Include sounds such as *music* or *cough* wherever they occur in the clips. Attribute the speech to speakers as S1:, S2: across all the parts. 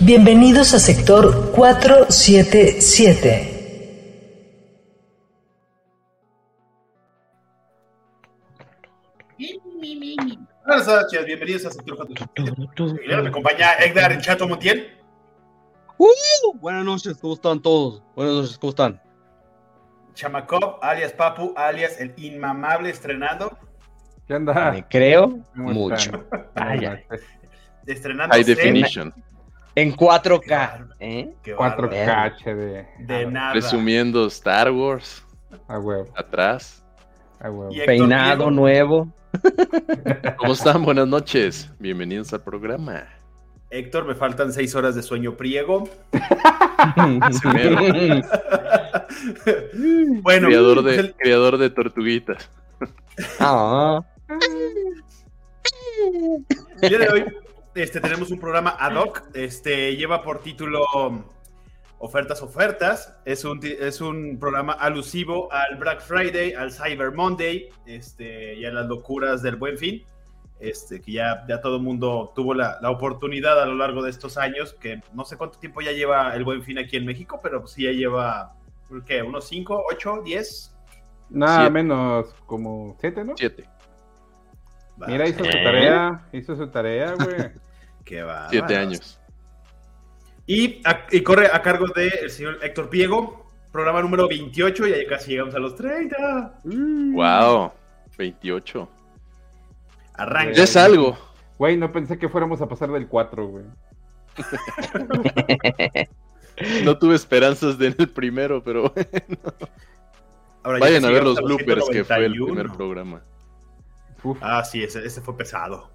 S1: Bienvenidos a sector 477.
S2: Buenas noches, bienvenidos a sector 477. Me acompaña Edgar en Chato Montiel.
S3: ¡Uh! Buenas noches, ¿cómo están todos? Buenas noches, ¿cómo están?
S2: Chamacop, alias Papu, alias el inmamable estrenando.
S4: ¿Qué onda?
S3: Me creo
S4: ¿Cómo
S3: mucho. Vaya.
S2: Estrenando
S5: High definition.
S3: En 4K. ¿eh?
S2: Qué bárbaro.
S4: 4K HD.
S2: De nada.
S5: Presumiendo Star Wars
S4: A huevo,
S5: atrás.
S4: a huevo.
S3: Peinado
S2: Diego.
S3: nuevo. *laughs*
S5: ¿Cómo están? Buenas noches. Bienvenidos al programa.
S2: Héctor, me faltan seis horas de sueño priego. *laughs* bueno,
S5: creador,
S2: pues
S5: de,
S2: el-
S5: creador de tortuguitas.
S3: Ah,
S2: el día de hoy este, tenemos un programa ad hoc. Este, lleva por título Ofertas, Ofertas. Es un, es un programa alusivo al Black Friday, al Cyber Monday este, y a las locuras del Buen Fin. Este, que ya, ya todo el mundo tuvo la, la oportunidad a lo largo de estos años, que no sé cuánto tiempo ya lleva el Buen Fin aquí en México, pero sí ya lleva, ¿qué? ¿Unos 5, 8, 10?
S4: Nada
S5: Siete.
S4: menos como 7, ¿no?
S5: Siete.
S4: Mira, hizo su
S3: ¿Eh?
S4: tarea, hizo su tarea, güey. *laughs*
S2: Qué va.
S5: Siete años.
S2: Y, a- y corre a cargo del señor Héctor Piego, programa número 28, y ya casi llegamos a los 30.
S5: Wow. 28.
S2: Arranca.
S5: Ya es algo.
S4: Güey, no pensé que fuéramos a pasar del 4, güey. *laughs*
S5: No tuve esperanzas de en el primero, pero
S2: Ahora ya
S5: vayan a ver los bloopers que fue el
S2: 191.
S5: primer programa.
S4: Uf,
S2: Ah, sí, ese, ese fue pesado.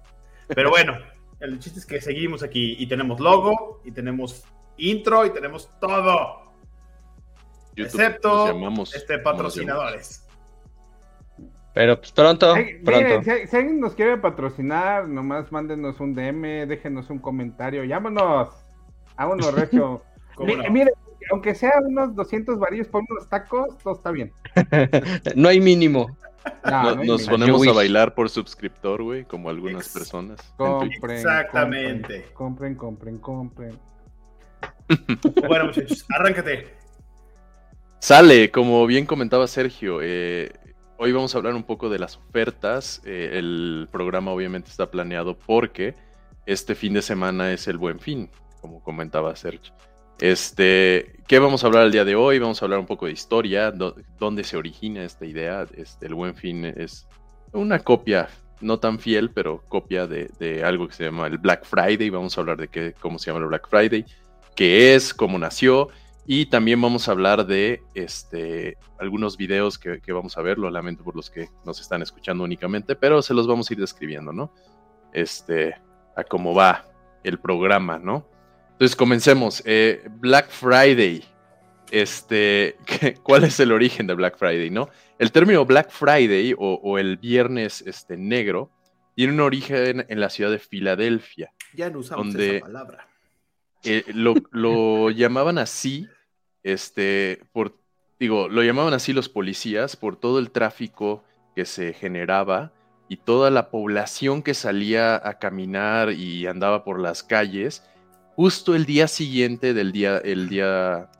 S2: Pero bueno, el chiste es que seguimos aquí y tenemos logo, y tenemos intro, y tenemos todo,
S5: YouTube,
S2: excepto
S5: llamamos,
S2: este,
S5: ¿cómo nos
S2: patrocinadores.
S3: Pero pues pronto,
S4: Ay, miren, si, si alguien nos quiere patrocinar, nomás mándenos un DM, déjenos un comentario. ¡Llámonos! Vámonos, *laughs* Regio.
S2: ¿Cómo
S4: Mi-
S2: no?
S4: Mire, aunque sea unos 200 varillos por unos tacos, todo está bien. *laughs*
S3: No hay mínimo.
S4: No,
S5: No- nos ponemos a bailar por suscriptor, güey, como algunas
S2: Ex-
S5: personas.
S4: Compren,
S2: Exactamente.
S4: Compren, compren, compren.
S2: Bueno, muchachos, arráncate.
S5: Sale, como bien comentaba Sergio, eh, hoy vamos a hablar un poco de las ofertas. Eh, el programa obviamente está planeado porque este fin de semana es el buen fin, como comentaba Sergio. Este, ¿qué vamos a hablar el día de hoy? Vamos a hablar un poco de historia, dó- dónde se origina esta idea. Este, el buen fin es una copia, no tan fiel, pero copia de, de algo que se llama el Black Friday. Vamos a hablar de qué, cómo se llama el Black Friday, qué es, cómo nació. Y también vamos a hablar de este, algunos videos que, que vamos a ver. Lo lamento por los que nos están escuchando únicamente, pero se los vamos a ir describiendo, ¿no? Este, a cómo va el programa, ¿no? Entonces comencemos. Eh, Black Friday. Este, *laughs* ¿qué- ¿cuál es el origen de Black Friday, no? El término Black Friday o, o el viernes este, negro tiene un origen en la ciudad de Filadelfia.
S2: Ya no usamos
S5: Donde-
S2: esa palabra.
S5: Eh, lo, lo *laughs* llamaban así, este, por, digo, lo llamaban así los policías por todo el tráfico que se generaba y toda la población que salía a caminar y andaba por las calles justo el día siguiente del día, el día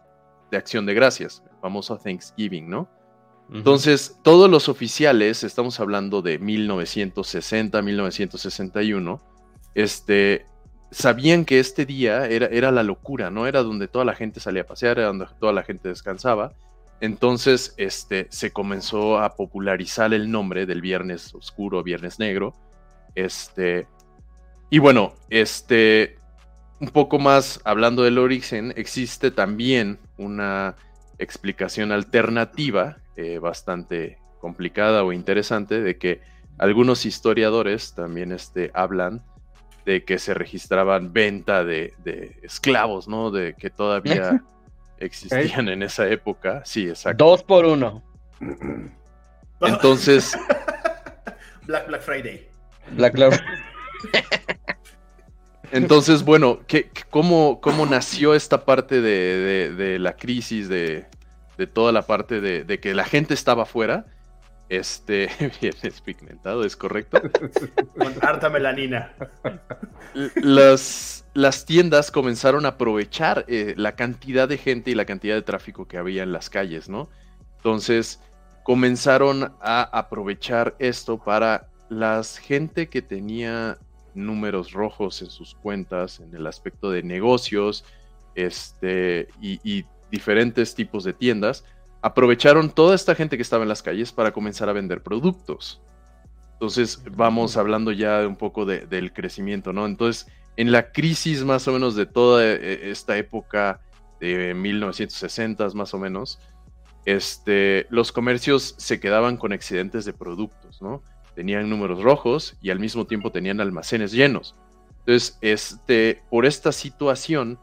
S5: de acción de gracias, el famoso Thanksgiving, ¿no? Entonces, todos los oficiales, estamos hablando de 1960, 1961, este, sabían que este día era, era la locura, ¿no? Era donde toda la gente salía a pasear, era donde toda la gente descansaba. Entonces, este, se comenzó a popularizar el nombre del Viernes Oscuro, Viernes Negro. Este, y bueno, este, un poco más hablando del origen, existe también una explicación alternativa, eh, bastante complicada o interesante, de que algunos historiadores también este, hablan de que se registraban venta de, de esclavos, ¿no? De que todavía *laughs* existían en esa época. Sí, exacto.
S3: Dos por uno. *clears throat*
S5: Entonces,
S2: Black Black Friday.
S3: Black Love. *laughs*
S5: entonces bueno, ¿qué, qué- cómo, ¿cómo nació esta parte de, de- de la crisis, de, de toda la parte de, que la gente estaba afuera? Este, *laughs* bien, es pigmentado, es correcto.
S2: Con harta melanina.
S5: Las, las tiendas comenzaron a aprovechar eh, la cantidad de gente y la cantidad de tráfico que había en las calles, ¿no? Entonces comenzaron a aprovechar esto para las gente que tenía números rojos en sus cuentas, en el aspecto de negocios, este, y, y diferentes tipos de tiendas, aprovecharon toda esta gente que estaba en las calles para comenzar a vender productos. Entonces vamos hablando ya un poco de- del crecimiento, ¿no? Entonces, en la crisis más o menos de toda eh, esta época de 1960 más o menos, este, los comercios se quedaban con excedentes de productos, ¿no? Tenían números rojos y al mismo tiempo tenían almacenes llenos. Entonces, este, por esta situación,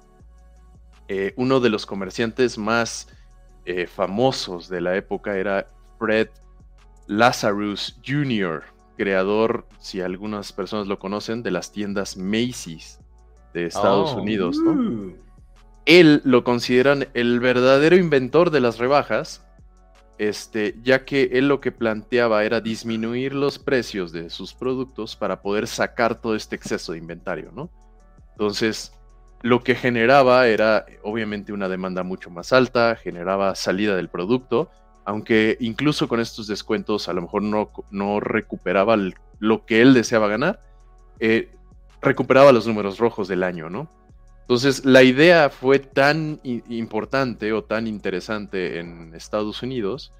S5: eh, uno de los comerciantes más eh, famosos de la época era Fred Lazarus Jr., creador, si algunas personas lo conocen, de las tiendas Macy's de Estados
S3: Oh.
S5: Unidos, ¿no?
S2: Uh,
S5: Él lo consideran el verdadero inventor de las rebajas, este, ya que él lo que planteaba era disminuir los precios de sus productos para poder sacar todo este exceso de inventario, ¿no? Entonces, lo que generaba era obviamente una demanda mucho más alta, generaba salida del producto, aunque incluso con estos descuentos a lo mejor no, no recuperaba lo que él deseaba ganar, eh, recuperaba los números rojos del año, ¿no? Entonces, la idea fue tan importante o tan interesante en Estados Unidos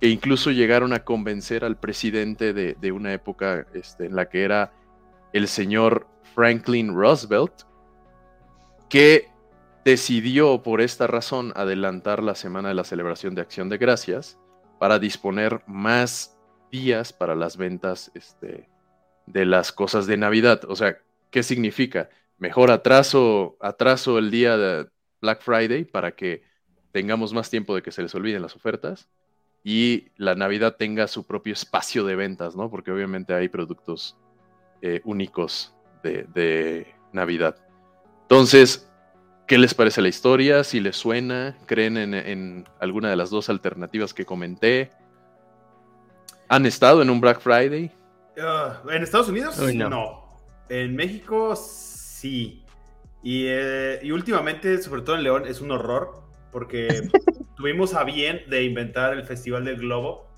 S5: que incluso llegaron a convencer al presidente de, de una época este, en la que era el señor Franklin Roosevelt, que decidió por esta razón adelantar la semana de la celebración de Acción de Gracias para disponer más días para las ventas este, de las cosas de Navidad. O sea, ¿qué significa? Mejor atraso, atraso el día de Black Friday para que tengamos más tiempo de que se les olviden las ofertas y la Navidad tenga su propio espacio de ventas, ¿no? Porque obviamente hay productos eh, únicos de, de Navidad. Entonces, ¿qué les parece la historia? Si les suena, creen en, en alguna de las dos alternativas que comenté. ¿Han estado en un Black Friday?
S2: uh, ¿En Estados Unidos?
S3: Uy, no.
S2: no. En México sí. Y, eh, y últimamente, sobre todo en León, es un horror porque *laughs* tuvimos a bien de inventar el Festival del Globo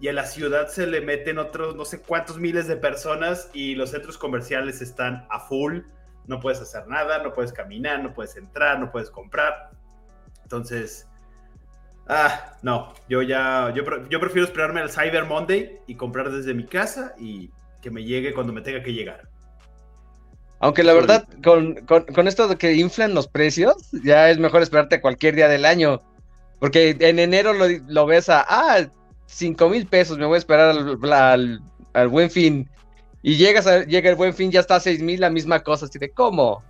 S2: y a la ciudad se le meten otros no sé cuántos miles de personas y los centros comerciales están a full. No puedes hacer nada, no puedes caminar, no puedes entrar, no puedes comprar. Entonces, ah, no, yo ya, yo, yo prefiero esperarme al Cyber Monday y comprar desde mi casa y que me llegue cuando me tenga que llegar.
S3: Aunque la verdad, con, con, con esto de que inflan los precios, ya es mejor esperarte cualquier día del año. Porque en enero lo, lo ves a, ah, 5 mil pesos, me voy a esperar al, al, al buen fin. Y llegas a, llega el buen fin, ya está a 6 mil, la misma cosa. Así de, ¿cómo?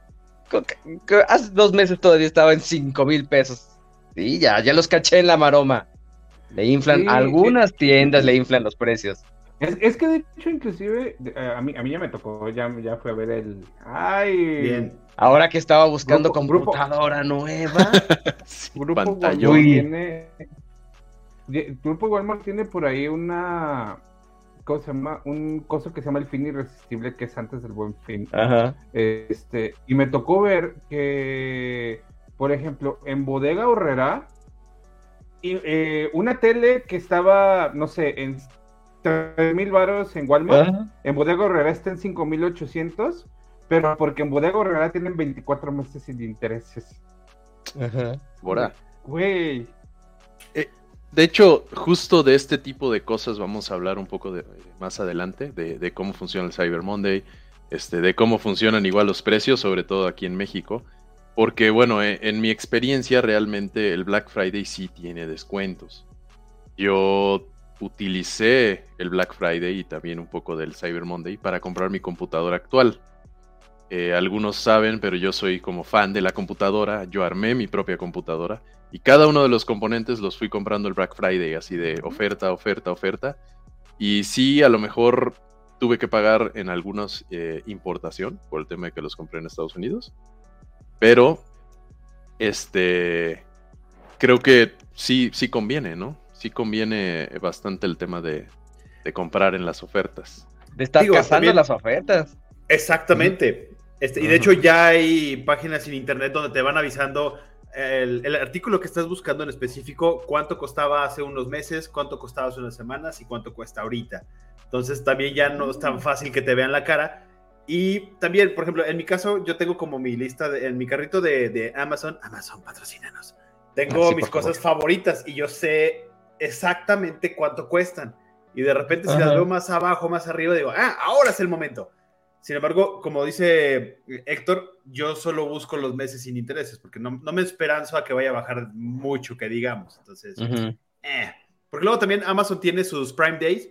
S3: Hace dos meses todavía estaba en 5 mil pesos. Sí, ya, ya los caché en la maroma. Le inflan,
S4: Sí,
S3: algunas tiendas le inflan los precios.
S4: Es, es que de hecho, inclusive, eh, a mí, a mí ya me tocó, ya, ya fui a ver el. ¡Ay!
S2: Bien.
S3: Ahora que estaba buscando
S4: Grupo- grupo-
S3: computadora nueva. *laughs*
S5: Sí,
S4: Grupo
S5: pantallón.
S4: Walmart tiene. Grupo Walmart tiene por ahí una. ¿Cómo se llama? Un coso que se llama el fin irresistible, que es antes del buen fin.
S3: Ajá.
S4: Este, y me tocó ver que, por ejemplo, en Bodega Horrera, y, eh, una tele que estaba, no sé, en 3 mil baros en Walmart,
S3: Ajá.
S4: en Bodega Horrera está en 5800, pero porque en Bodega Horrera tienen 24 meses sin intereses.
S3: Ajá.
S5: Ahora.
S4: Güey,
S5: De hecho, justo de este tipo de cosas vamos a hablar un poco de, más adelante, de, de cómo funciona el Cyber Monday, este, de cómo funcionan igual los precios, sobre todo aquí en México. Porque, bueno, eh, en mi experiencia realmente el Black Friday sí tiene descuentos. Yo utilicé el Black Friday y también un poco del Cyber Monday para comprar mi computadora actual. eh, algunos saben, pero yo soy como fan de la computadora. Yo armé mi propia computadora y cada uno de los componentes los fui comprando el Black Friday, así de oferta, oferta, oferta. Y sí, a lo mejor tuve que pagar en algunos eh, importación por el tema de que los compré en Estados Unidos. Pero, este, creo que sí, sí conviene, ¿no? Sí conviene bastante el tema de, de comprar en las ofertas.
S3: De estar
S2: Digo,
S3: cazando
S2: también-
S3: las ofertas.
S2: Exactamente. Este, y de hecho ya hay páginas en internet donde te van avisando el, el artículo que estás buscando en específico, cuánto costaba hace unos meses, cuánto costaba hace unas semanas y cuánto cuesta ahorita. Entonces también ya no es tan fácil que te vean la cara. Y también, por ejemplo, en mi caso, yo tengo como mi lista, de- en mi carrito de, de Amazon, Amazon, patrocínanos. Tengo
S3: Ah, sí,
S2: mis cosas favoritas y yo sé exactamente cuánto cuestan. Y de repente, si
S3: Ajá.
S2: las veo más abajo, más arriba, digo, ah, ahora es el momento. Sin embargo, como dice Héctor, yo solo busco los meses sin intereses, porque no, no me esperanzo a que vaya a bajar mucho, que digamos. Entonces,
S3: Ujú.
S2: eh. Porque luego también Amazon tiene sus Prime Days,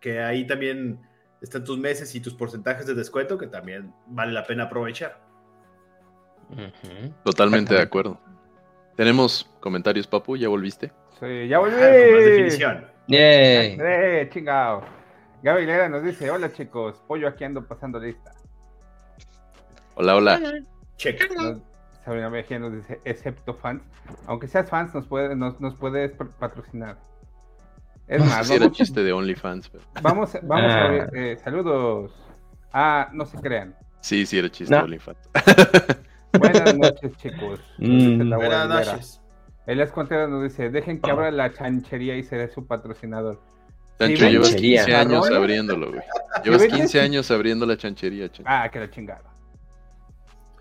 S2: que ahí también están tus meses y tus porcentajes de descuento, que también vale la pena aprovechar.
S3: Ujú.
S5: Totalmente de acuerdo. Tenemos comentarios, Papu, ¿ya volviste?
S4: Sí, ya volví.
S2: Ah, con más definición.
S3: Yay.
S4: Eh, chingado. Gaby Aguilera nos dice, hola chicos, pollo aquí ando pasando lista.
S5: Hola, hola.
S2: Check.
S4: Nos, Sabrina Mejía nos dice, excepto fans. Aunque seas fans, nos, puede, nos, nos puedes patrocinar. Es más,
S5: Sí, era
S4: vamos,
S5: chiste de OnlyFans. pero-
S4: vamos, vamos a
S3: Ah.
S4: ver, eh, saludos. Ah, no se crean.
S5: Sí, sí, era chiste
S3: No.
S5: de OnlyFans.
S4: Buenas noches, chicos.
S3: Mm.
S2: Buenas noches.
S4: Elias Contreras nos dice, dejen que abra la chanchería y seré su patrocinador.
S5: Chancho,
S4: Sí,
S5: llevas
S3: chanchería.
S5: 15 años abriéndolo, güey. *laughs* Llevas
S4: vendes?
S5: 15 años abriendo la chanchería, Chancho.
S4: Ah, que la chingada.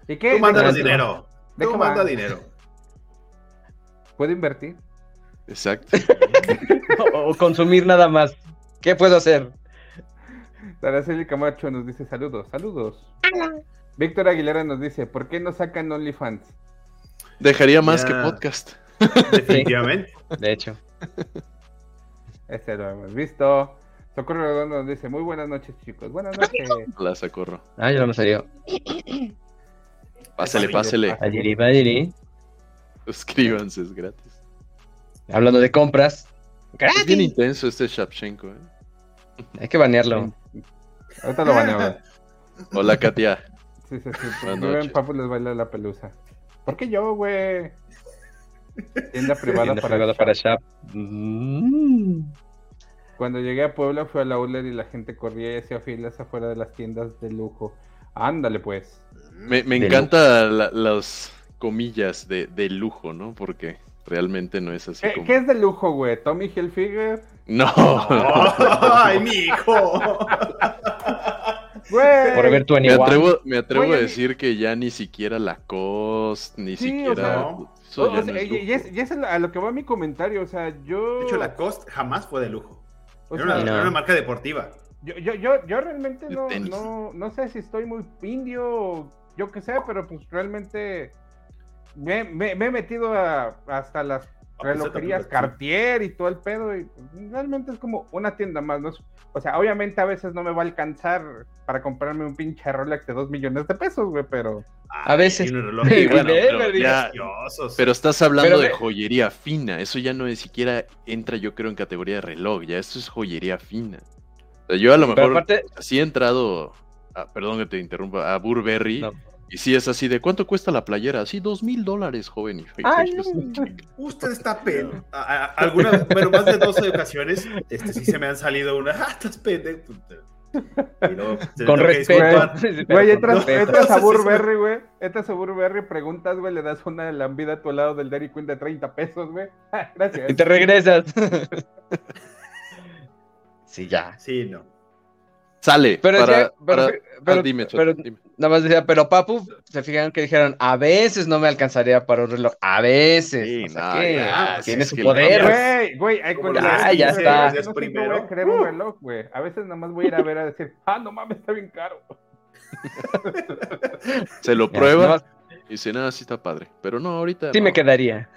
S4: ¿Y qué?
S2: Tú mándanos
S4: ¿De qué-
S2: dinero.
S4: ¿De
S2: Tú manda dinero. *laughs*
S4: ¿Puedo invertir?
S5: Exacto.
S3: O, *laughs* o consumir nada más. ¿Qué puedo hacer?
S4: Araceli Camacho nos dice saludos, saludos. Víctor Aguilera nos dice, ¿por qué no sacan OnlyFans?
S5: Dejaría más que podcast. *laughs*
S2: Definitivamente.
S3: De hecho.
S4: Este lo hemos visto. Socorro Redondo nos dice, muy buenas noches chicos, buenas noches.
S5: La sacorro.
S3: Ah, yo no me salió.
S5: Pásale, pásale. Suscríbanse, es gratis.
S3: Hablando de compras.
S5: Es bien
S3: ¡Gratis!
S5: intenso este Shapchenko, ¿eh?
S3: Hay que banearlo.
S4: Ahorita lo baneo.
S5: Hola, Katia.
S4: Sí, sí, sí.
S5: Buenas
S4: Ven,
S5: noches.
S4: papu les baila la pelusa. ¿Por qué yo, güey? Tienda *laughs* privada
S3: Tienda
S4: para,
S3: privada
S4: Shop.
S3: para Shop. Mm.
S4: Cuando llegué a Puebla fui al outlet y la gente corría y hacía filas afuera de las tiendas de lujo. Ándale pues.
S5: Me, me encanta la- las comillas de, de lujo, ¿no? Porque realmente no es así
S4: ¿Qué,
S5: como...
S4: qué es de lujo, güey? ¿Tommy Hilfiger?
S5: No. *laughs*
S2: ¡Ay, mi hijo! *laughs*
S4: Güey.
S3: Por ver tu
S5: Me atrevo, me atrevo
S4: Oye,
S5: a decir que ya ni siquiera Lacoste, ni
S4: Sí, o
S5: siquiera...
S2: sea,
S5: eso
S4: O-
S5: ya
S4: o sea,
S5: no es
S4: y, y
S5: lujo.
S4: es, y es a lo que va mi comentario, o sea, yo...
S2: De hecho, la Cost jamás fue de lujo. Era
S4: sea,
S2: una,
S3: No.
S2: era una marca deportiva.
S4: yo, yo, yo, yo realmente no, no, no sé si estoy muy indio o yo qué sé, pero pues realmente me, me- me he metido a- hasta las relojerías Cartier y todo el pedo y realmente es como una tienda más, ¿no? Es- O sea, obviamente a veces no me va a alcanzar para comprarme un pinche Rolex de dos millones de pesos, güey, pero...
S3: A veces. Sí,
S5: bueno, pero ya- estás hablando
S3: Pero
S5: de joyería fina. Eso ya no ni siquiera entra, yo creo, en categoría de reloj. Ya esto es joyería fina. O sea, yo a lo mejor
S3: aparte,
S5: sí he entrado, a- perdón que te interrumpa, a Burberry.
S3: No.
S5: Y sí es así de, ¿cuánto cuesta la playera? Así, dos mil dólares, joven. Y
S3: Ay,
S2: Usted está pen. a- a- Algunas, bueno, más de 12 ocasiones, este, sí se me han salido una. ¡Ah, estás pendejo! Te
S3: con respeto. Sí,
S4: Güey, entras, entras a
S2: Sí, sí, sí.
S4: Burberry, güey. Entras a Burberry, preguntas, güey, le das una lambida a tu lado del Dairy Queen de 30 pesos, güey. *laughs* Gracias.
S3: Y te regresas. *laughs* Sí, ya.
S2: Sí, no.
S5: Sale.
S3: Pero,
S5: para,
S3: decía- pero,
S5: para-
S3: pero-
S5: ah, dime,
S3: pero
S5: dime.
S3: Nada más decía, pero Papu, se fijaron que dijeron, a veces no me alcanzaría para un reloj, a veces.
S5: Sí,
S3: o sea
S5: no,
S3: que
S2: ya,
S3: tiene
S2: sí,
S3: su poder.
S4: Güey, güey, hay
S3: Ya, ya está.
S4: No
S2: primero.
S4: voy a querer un reloj, güey. A veces nada más voy a ir a ver a decir, ah, no mames, está bien caro. *laughs*
S5: Se lo prueba y dice, nada, sí está padre. Pero no, ahorita
S3: Sí
S5: no,
S3: me quedaría.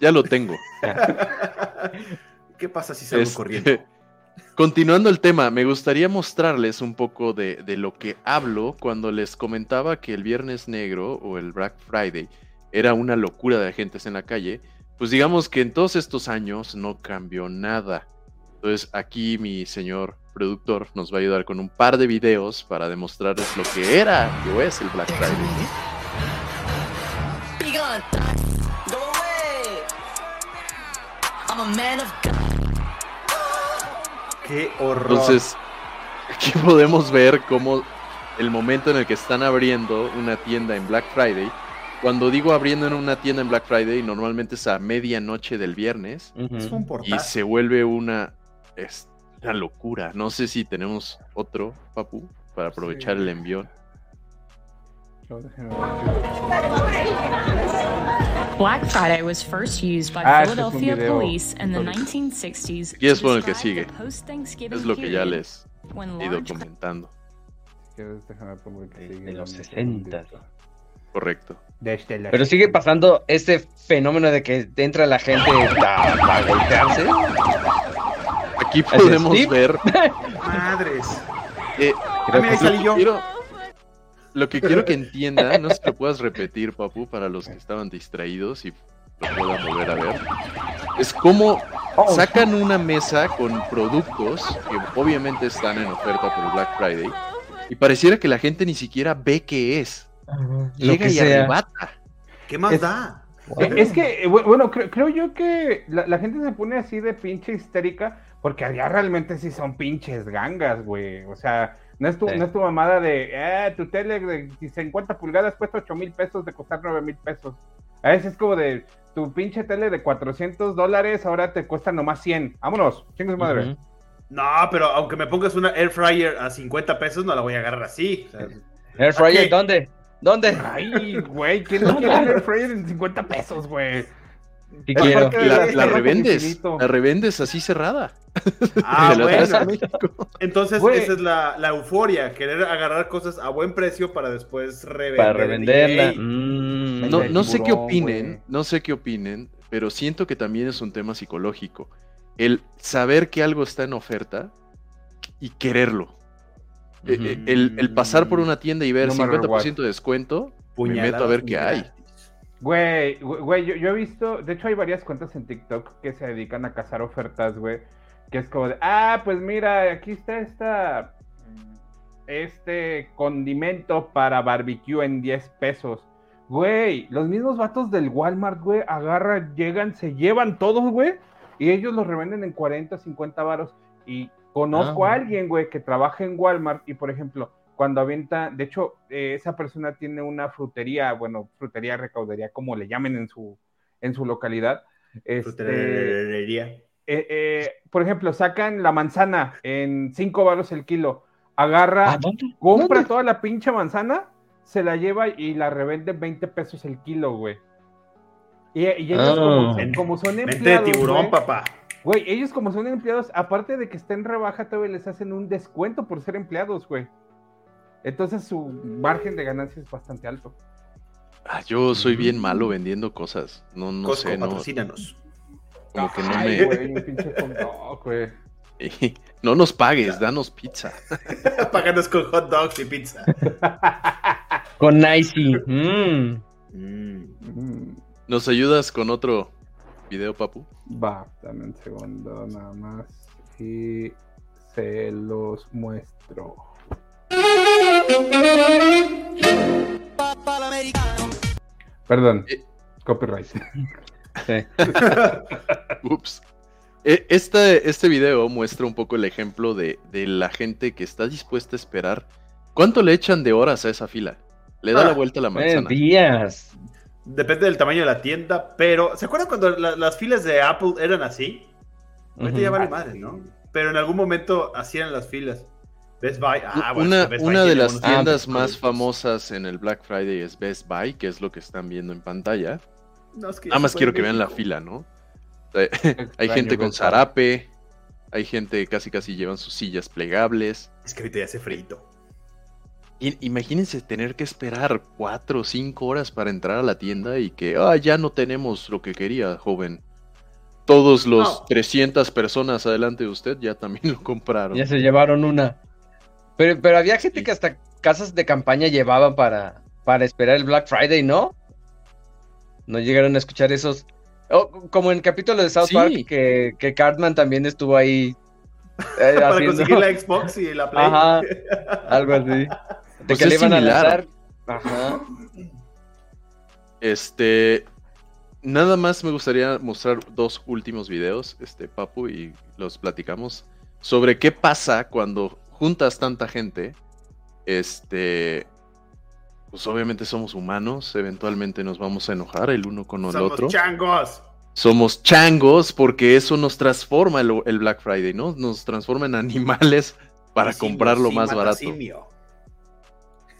S5: ya lo tengo. *laughs*
S2: ¿Qué pasa si salgo
S5: Este,
S2: corriendo?
S5: Continuando el tema, me gustaría mostrarles un poco de, de, lo que hablo cuando les comentaba que el Viernes Negro o el Black Friday era una locura de agentes en la calle. Pues digamos que en todos estos años no cambió nada. Entonces aquí mi señor productor nos va a ayudar con un par de videos para demostrarles lo que era o es el Black Friday.
S2: Qué horror.
S5: Entonces, aquí podemos ver cómo el momento en el que están abriendo una tienda en Black Friday. Cuando digo abriendo en una tienda en Black Friday, normalmente es a medianoche del viernes.
S2: Uh -huh. Es un
S5: y se vuelve una, es una locura. No sé si tenemos otro, Papu, para aprovechar sí. el envión.
S6: Black Friday was first used by ah, Philadelphia es police in the 1960s.
S5: Y es por el que sigue. Es lo que ya les he ido comentando.
S3: De los 60.
S5: Correcto.
S3: Pero sigue pasando este fenómeno de que entra la gente a, a golpearse.
S5: Aquí podemos ver. *laughs*
S2: Madres.
S5: Eh,
S2: a mí ahí salí yo.
S5: Quiero, lo que quiero que entiendan, no sé si lo puedas repetir, Papu, para los que estaban distraídos y lo puedan volver a ver, es como sacan una mesa con productos que obviamente están en oferta por Black Friday y pareciera que la gente ni siquiera ve qué es. Llega y sea. arrebata.
S2: ¿Qué más es, da?
S4: Wow. Es que, bueno, creo, creo yo que la, la, gente se pone así de pinche histérica porque allá realmente sí son pinches gangas, güey. O sea, no es tu, sí. no es tu mamada de, eh, tu tele de 50 pulgadas cuesta 8 mil pesos de costar 9 mil pesos. A veces es como de, tu pinche tele de 400 dólares ahora te cuesta nomás 100. Vámonos, chingue su madre. Uh -huh.
S2: No, pero aunque me pongas una air fryer a 50 pesos, no la voy a agarrar así. O sea,
S3: ¿Air fryer okay. dónde? ¿Dónde?
S4: Ay, güey, ¿quién no quiere *laughs* air fryer en 50 pesos, güey?
S5: ¿Qué quiero? La, la, revendes, la revendes así cerrada.
S2: Ah, *laughs* bueno. Entonces esa es la, la, euforia, querer agarrar cosas a buen precio para después revender.
S3: Para revenderla.
S5: Mm, no, no sé qué opinen, wey. no sé qué opinen, pero siento que también es un tema psicológico. El saber que algo está en oferta y quererlo. Uh -huh. el, el, pasar por una tienda y ver no 50% de descuento, Puñalada, me meto a ver qué hay.
S4: Güey, güey, yo, yo, he visto, de hecho hay varias cuentas en TikTok que se dedican a cazar ofertas, güey, que es como de, ah, pues mira, aquí está esta, este condimento para barbecue en 10 pesos. Güey, los mismos vatos del Walmart, güey, agarran, llegan, se llevan todos, güey, y ellos los revenden en 40, 50 varos. Y conozco ah, a alguien, güey, que trabaja en Walmart y, por ejemplo, cuando avienta, de hecho, eh, esa persona tiene una frutería, bueno, frutería, recaudería, como le llamen en su, en su localidad. Este,
S2: Frutería.
S4: Eh, eh, por ejemplo, sacan la manzana en 5 baros el kilo, agarra, ¿dónde? compra ¿Dónde? toda la pinche manzana, se la lleva y la revende 20 pesos el kilo, güey. Y, y, ellos oh. como, como, son empleados,
S2: Mente de tiburón, papá.
S4: Güey, ellos como son empleados, aparte de que estén rebaja, todavía les hacen un descuento por ser empleados, güey. Entonces su margen de ganancia es bastante alto.
S5: Ah, yo soy bien malo vendiendo cosas. No, no
S2: Costco,
S5: sé, no.
S2: patrocínanos.
S5: Como que no
S4: Ay,
S5: me.
S4: Güey, un pinche hot dog, güey. *laughs*
S5: No nos pagues, danos pizza. *laughs*
S2: Páganos con hot dogs y pizza. *laughs*
S3: con Nicey. Mm.
S4: Mm.
S5: ¿Nos ayudas con otro video, papu?
S4: Va, dame un segundo nada más. Y se los muestro. Perdón,
S5: Eh,
S4: copyright.
S3: Sí. *laughs*
S5: Ups. Eh, Este, este video muestra un poco el ejemplo de, de la gente que está dispuesta a esperar. ¿Cuánto le echan de horas a esa fila? Le da
S2: Ah,
S5: la vuelta a la
S3: Eh,
S5: manzana.
S3: días.
S2: Depende del tamaño de la tienda, pero ¿se acuerdan cuando la- las filas de Apple eran así? Ahorita ya vale madre, ¿no? Pero en algún momento hacían las filas. Best Buy. Ah, bueno,
S5: una
S2: Best Buy
S5: una de las tiendas más famosas en el Black Friday es Best Buy, que es lo que están viendo en pantalla.
S2: No, es que
S5: Nada más quiero que vean la fila, ¿no? Eh, *laughs* Hay gente con zarape, hay gente casi casi llevan sus sillas plegables.
S2: Es que ahorita ya hace frito.
S5: Imagínense tener que esperar cuatro o cinco horas para entrar a la tienda y que, ah, ya no tenemos lo que quería, joven. todos los 300 personas adelante de usted ya también *laughs* lo compraron.
S3: Ya se llevaron una. Pero, pero había gente que hasta casas de campaña llevaban para, para esperar el Black Friday, ¿no? No llegaron a escuchar esos. como en el capítulo de South Park, que, que Cartman también estuvo ahí.
S2: Eh, *laughs* para conseguir la Xbox y la Play.
S3: Ajá, *laughs* algo así. De
S5: pues
S3: que
S5: le
S3: iban
S5: a
S3: lanzar. Ajá.
S5: Este. Nada más me gustaría mostrar dos últimos videos, este, Papu, y los platicamos. Sobre qué pasa cuando juntas tanta gente. Este pues obviamente somos humanos, eventualmente nos vamos a enojar el uno con el otro.
S2: Somos changos.
S5: Somos changos porque eso nos transforma el, Black Friday, ¿no? Nos transforma en animales para comprar lo más barato.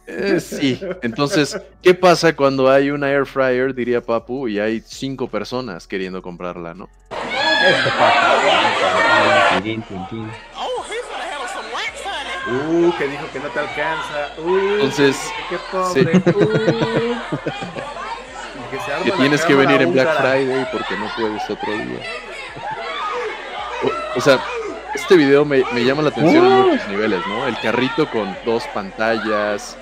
S5: Eh, sí, entonces, ¿qué pasa cuando hay una air fryer, diría Papu, y hay cinco personas queriendo comprarla, ¿no? *laughs*
S4: Esto pasa.
S2: Uh, que dijo que no te alcanza. Uh,
S5: Entonces,
S2: qué pobre. Uh. *laughs*
S5: que, tienes que venir en Black Friday porque no puedes otro día. O, sea, este video me, llama la atención en muchos niveles, ¿no? El carrito con dos pantallas,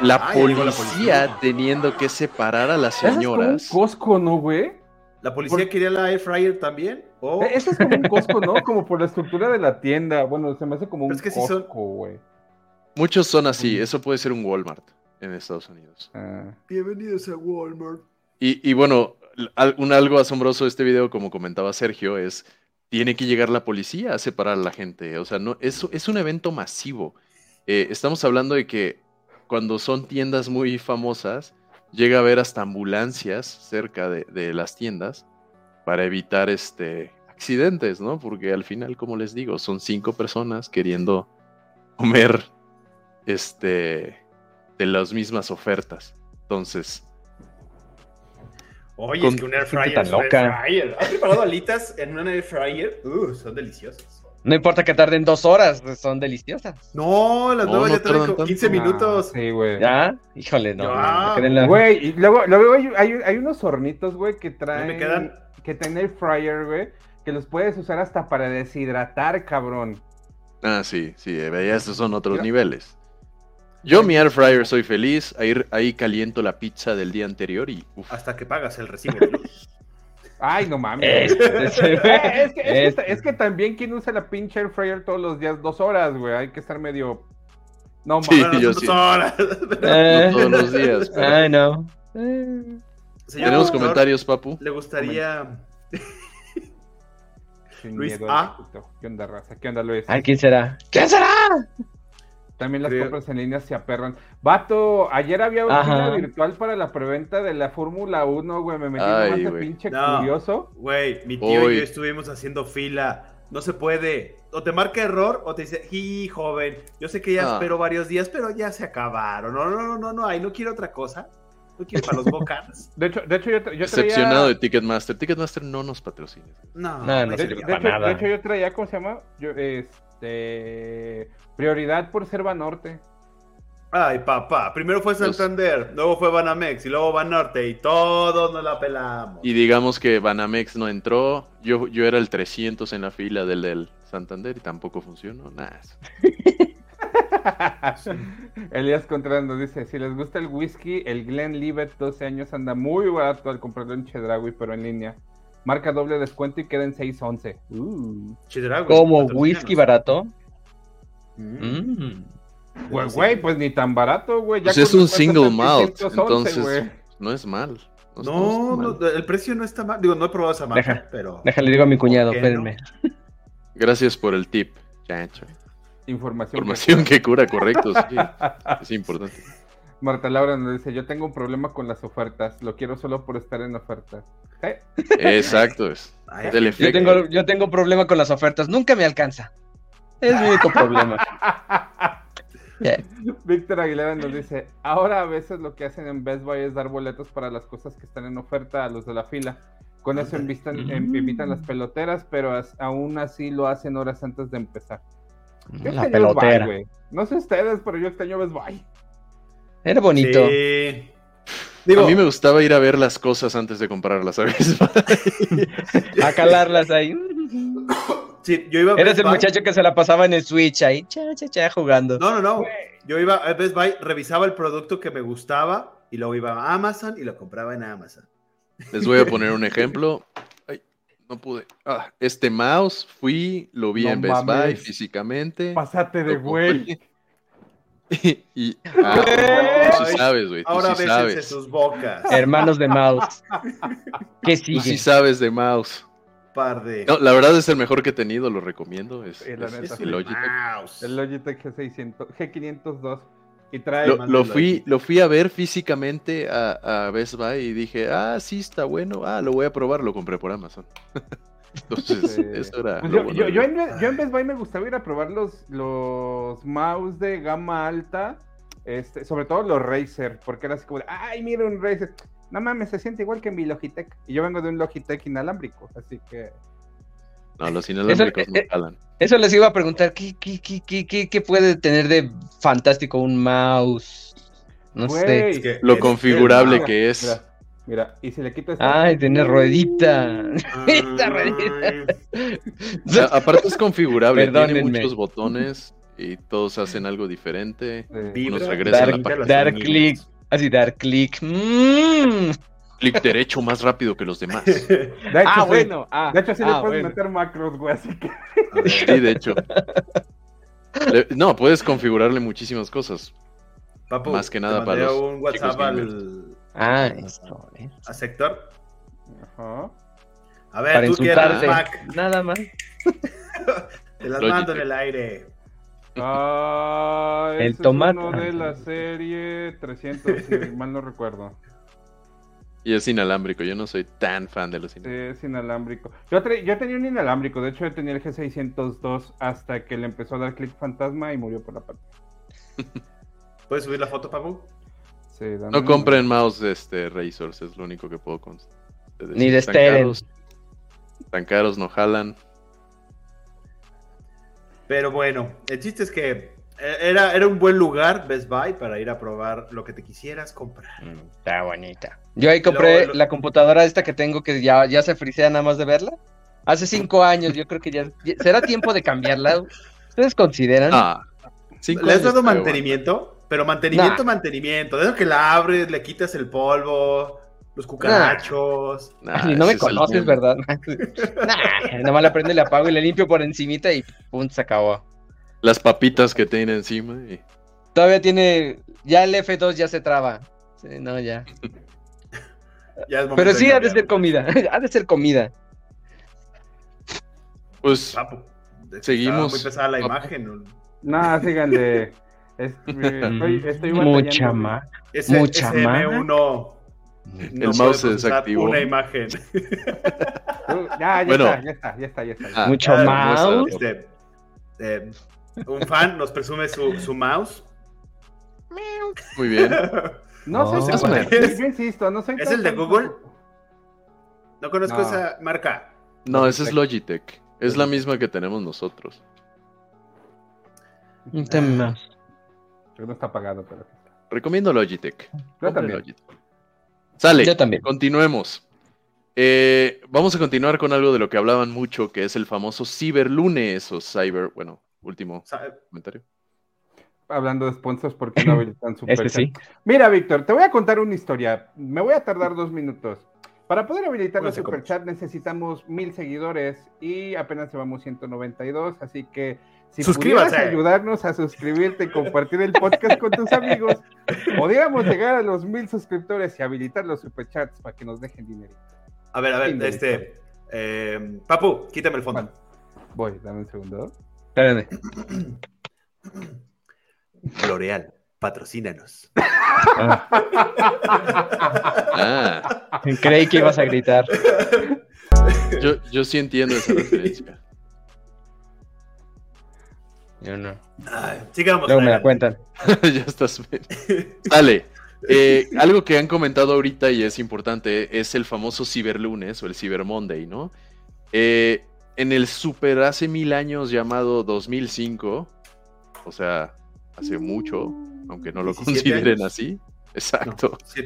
S5: la, policía, teniendo que separar a las señoras.
S4: Es como un Costco, ¿no, güey?
S2: ¿La policía quería la air fryer también?
S4: ¿O? E, eso es como un Costco, ¿no? *laughs* Como por la estructura de la tienda. Bueno, se me hace como un Costco, güey.
S5: Muchos son así. Eso puede ser un Walmart en Estados Unidos.
S2: Ah. Bienvenidos a Walmart.
S5: Y, bueno, un algo asombroso de este video, como comentaba Sergio, es tiene que llegar la policía a separar a la gente. O sea, no, es, es un evento masivo. Eh, estamos hablando de que cuando son tiendas muy famosas, llega a haber hasta ambulancias cerca de, las tiendas para evitar este accidentes, ¿no? Porque al final, como les digo, son cinco personas queriendo comer este de las mismas ofertas. Entonces.
S2: Oye, es que un air fryer, air fryer. ¿Has preparado alitas en un air fryer? Uh, son deliciosas.
S3: No importa que tarden dos horas, son deliciosas.
S2: No, las nuevas ya traen 15 minutos.
S4: sí, güey.
S3: ¿Ya? Híjole, no.
S4: Güey, y luego, luego hay, hay, unos hornitos, güey, que traen. Me quedan? Que tienen el fryer, güey, que los puedes usar hasta para deshidratar, cabrón.
S5: Ah, sí, sí, ya estos son otros niveles. Yo, mi air fryer, soy feliz. Ahí, ahí caliento la pizza del día anterior y.
S2: Hasta que pagas el recibo.
S4: Ay, no mames. Eh, *laughs* es, que, también quien usa la pinche air fryer todos los días, dos horas, güey. Hay que estar medio.
S5: No mames. dos horas. no todos los días. *laughs*
S3: Ay, no.
S5: ¿Tenemos comentarios, papu?
S2: Le gustaría.
S4: Luis A. ¿Qué onda, raza? ¿Qué onda, Luis?
S3: Ay, ¿quién será? ¿Quién será?
S4: También las compras en línea se aperran. Vato, ayer había una fila virtual para la preventa de la Fórmula 1, güey. Me metí más de pinche curioso.
S2: Güey, mi tío y yo estuvimos haciendo fila. No se puede. O te marca error o te dice, y joven, yo sé que ya ah. espero varios días, pero ya se acabaron. No, no, no, no, no, ahí no quiero otra cosa. No para los bocas. *laughs*
S4: De hecho, de hecho yo, yo traía...
S5: Decepcionado de Ticketmaster. Ticketmaster no nos patrocina.
S2: No, no, no,
S4: de, de, hecho, de hecho, yo traía, ¿cómo se llama? Yo, este Prioridad por ser Banorte.
S2: Ay, papá, primero fue Santander, luego fue Banamex y luego Banorte y todos nos la pelamos.
S5: Y digamos que Banamex no entró, yo, yo era el 300 en la fila del, del Santander y tampoco funcionó, nada. *laughs*
S4: Elías Contreras nos dice, si les gusta el whisky, el Glen Livet 12 años anda muy barato al comprarlo en Chedraui, pero en línea. Marca doble descuento y queda en 6.11. Uh.
S3: ¿Como whisky barato?
S4: Mm. Güey, pues ni tan barato, güey.
S5: Pues es un single malt, entonces no es mal.
S2: No, no, el precio no está mal. Digo, no he probado esa marca, pero.
S3: Déjale, digo a mi cuñado, espérenme. *laughs*
S5: Gracias por el tip,
S4: chancho.
S5: Información, Información que, cura, correcto, sí. *laughs* es importante.
S4: Marta Laura nos dice, yo tengo un problema con las ofertas, lo quiero solo por estar en oferta.
S5: Exacto, es.
S3: yo, tengo, yo tengo problema con las ofertas, nunca me alcanza. Es mi único problema. *laughs*
S4: Víctor Aguilera nos dice, ahora a veces lo que hacen en Best Buy es dar boletos para las cosas que están en oferta a los de la fila. Con eso invitan, em, evitan las peloteras, pero aún así lo hacen horas antes de empezar.
S3: La pelotera.
S4: no sé ustedes, pero yo extraño Best Buy.
S3: Era bonito.
S5: a mí me gustaba ir a ver las cosas antes de comprarlas, ¿sabes? *laughs*
S3: a calarlas ahí.
S2: Sí, yo iba
S3: a Eres el muchacho que se la pasaba en el Switch ahí, cha, cha, cha, jugando.
S2: No, no, no. Yo iba a Best Buy, revisaba el producto que me gustaba y luego iba a Amazon y lo compraba en Amazon.
S5: Les voy a poner un ejemplo. *laughs* No pude. Ah, este mouse, fui, lo vi en Best Buy físicamente.
S4: Pásate de güey. *laughs*
S5: Y, ah, sí sabes, güey.
S2: Ahora
S5: sí
S2: sabes. sus bocas.
S3: Hermanos de mouse. ¿Qué sigue?
S5: Tú sí sabes de mouse.
S2: Par de...
S5: No, la verdad es el mejor que he tenido, lo recomiendo. Es,
S4: el
S5: Logitech.
S4: El Logitech G600, G502. Y
S5: trae lo, fui, lo fui a ver físicamente a, a, Best Buy y dije, ah, sí, está bueno, ah, lo voy a probar, lo compré por Amazon. *laughs* Entonces, eso era.
S4: Pues yo, yo, yo, en, yo, en, Best Buy me gustaba ir a probar los, los mouse de gama alta, este, sobre todo los Razer, porque era así como, ay, mira un Razer. No mames, se siente igual que mi Logitech. Y yo vengo de un Logitech inalámbrico, así que.
S5: No, los inalámbricos no jalan.
S3: Eso les iba a preguntar, ¿qué, qué, qué, qué, puede tener de fantástico un mouse? No sé.
S5: lo configurable que es.
S4: Mira, y si le quitas.
S3: Ay, tiene ruedita. *laughs* Esta ruedita.
S5: aparte es configurable, tiene muchos botones y todos hacen algo diferente. Nos regresa
S3: la página. Dar clic, así dar clic. Mm.
S5: Clic derecho más rápido que los demás. *laughs*
S4: De hecho, ah, bueno. Ah, de hecho, sí le ah, puedes meter macros, güey, así que.
S5: Sí, de hecho. no, puedes configurarle muchísimas cosas.
S2: Papu,
S5: más que nada para los
S2: un WhatsApp al,
S3: Ah, esto. Eh.
S2: ¿A sector?
S4: Ajá.
S2: A ver, Para tú quieres
S3: Mac. Nada más. *laughs*
S2: Te las mando en el aire.
S4: Ah, el tomate. Es uno de la serie 300, si mal no recuerdo.
S5: Y es inalámbrico, yo no soy tan fan de los
S4: inalámbricos. Sí, es inalámbrico. Yo, yo, tenía un inalámbrico, de hecho yo tenía el G602 hasta que le empezó a dar clic fantasma y murió por la parte. *laughs*
S2: ¿Puedes subir la foto, Papu?
S5: no compren mouse este Razors, es lo único que puedo contar.
S3: Ni de Steren.
S5: Tan caros no jalan.
S2: Pero bueno, el chiste es que eh, era, era un buen lugar, Best Buy, para ir a probar lo que te quisieras comprar. Mm,
S3: está bonita. Yo ahí compré la computadora esta que tengo que ya, ya se frisea nada más de verla. Hace cinco años, yo creo que ya. ¿Será tiempo de cambiarla? ¿Ustedes consideran?
S2: Ah, ¿Le has dado mantenimiento? Pero mantenimiento, mantenimiento. De eso que la abres, le quitas el polvo, los cucarachos.
S3: no me conoces, ¿verdad? *laughs* nah, nada más le prendo, le apago y le limpio por encimita y pum, se acabó.
S5: Las papitas que tiene encima. Y...
S3: Todavía tiene. Ya el F2 ya se traba. Sí, no, ya. *laughs* Pero sí ha de ser comida. *laughs* ha de ser comida.
S5: Pues. seguimos.
S2: Muy pesada la imagen.
S4: No, síganle. *laughs* Estoy, estoy
S3: Mucha más. Mucha más.
S2: M1
S5: el mouse se desactivó.
S2: Una imagen.
S4: ya, ya, está, ya está, ya está, ya está.
S3: Ah, Mucho mouse.
S2: Este, eh, un fan nos presume su, su mouse.
S5: Muy bien. *laughs*
S4: No sé si es. Yo insisto, no soy
S2: ¿Es el de Google? No conozco esa marca.
S5: No, ese es Logitech. Es la misma que tenemos nosotros.
S3: Un tema
S4: no está pagado, pero.
S5: Recomiendo Logitech.
S4: Yo también.
S5: Sale. Yo también. Continuemos. Eh, vamos a continuar con algo de lo que hablaban mucho, que es el famoso Ciberlunes o Cyber. Bueno, último comentario.
S4: Hablando de sponsors, ¿por qué no *clears throat* habilitan Super sí. Mira, Víctor, te voy a contar una historia. Me voy a tardar dos minutos. Para poder habilitar el Super Chat necesitamos mil seguidores y apenas llevamos 192, así que si pudieras ayudarnos a suscribirte y compartir el podcast con tus amigos, podríamos llegar a los mil suscriptores y habilitar los superchats para que nos dejen dinero.
S2: A ver, a ver, este. Eh, Papu, quítame el fondo.
S4: Voy, dame un segundo.
S3: Espérame. *clears throat*
S2: L'Oreal, patrocínanos.
S3: Ah. *laughs* Creí que ibas a gritar.
S5: Yo, yo sí entiendo esa referencia.
S3: Yo no.
S2: sigamos.
S3: Luego me la cuentan. *laughs*
S5: ya estás. Dale. Eh, algo que han comentado ahorita y es importante es el famoso Ciberlunes o el Cyber Monday, ¿no? Eh, en el super hace mil años llamado 2005, o sea, hace mucho, aunque no lo consideren así. Exacto. *laughs*
S2: sí,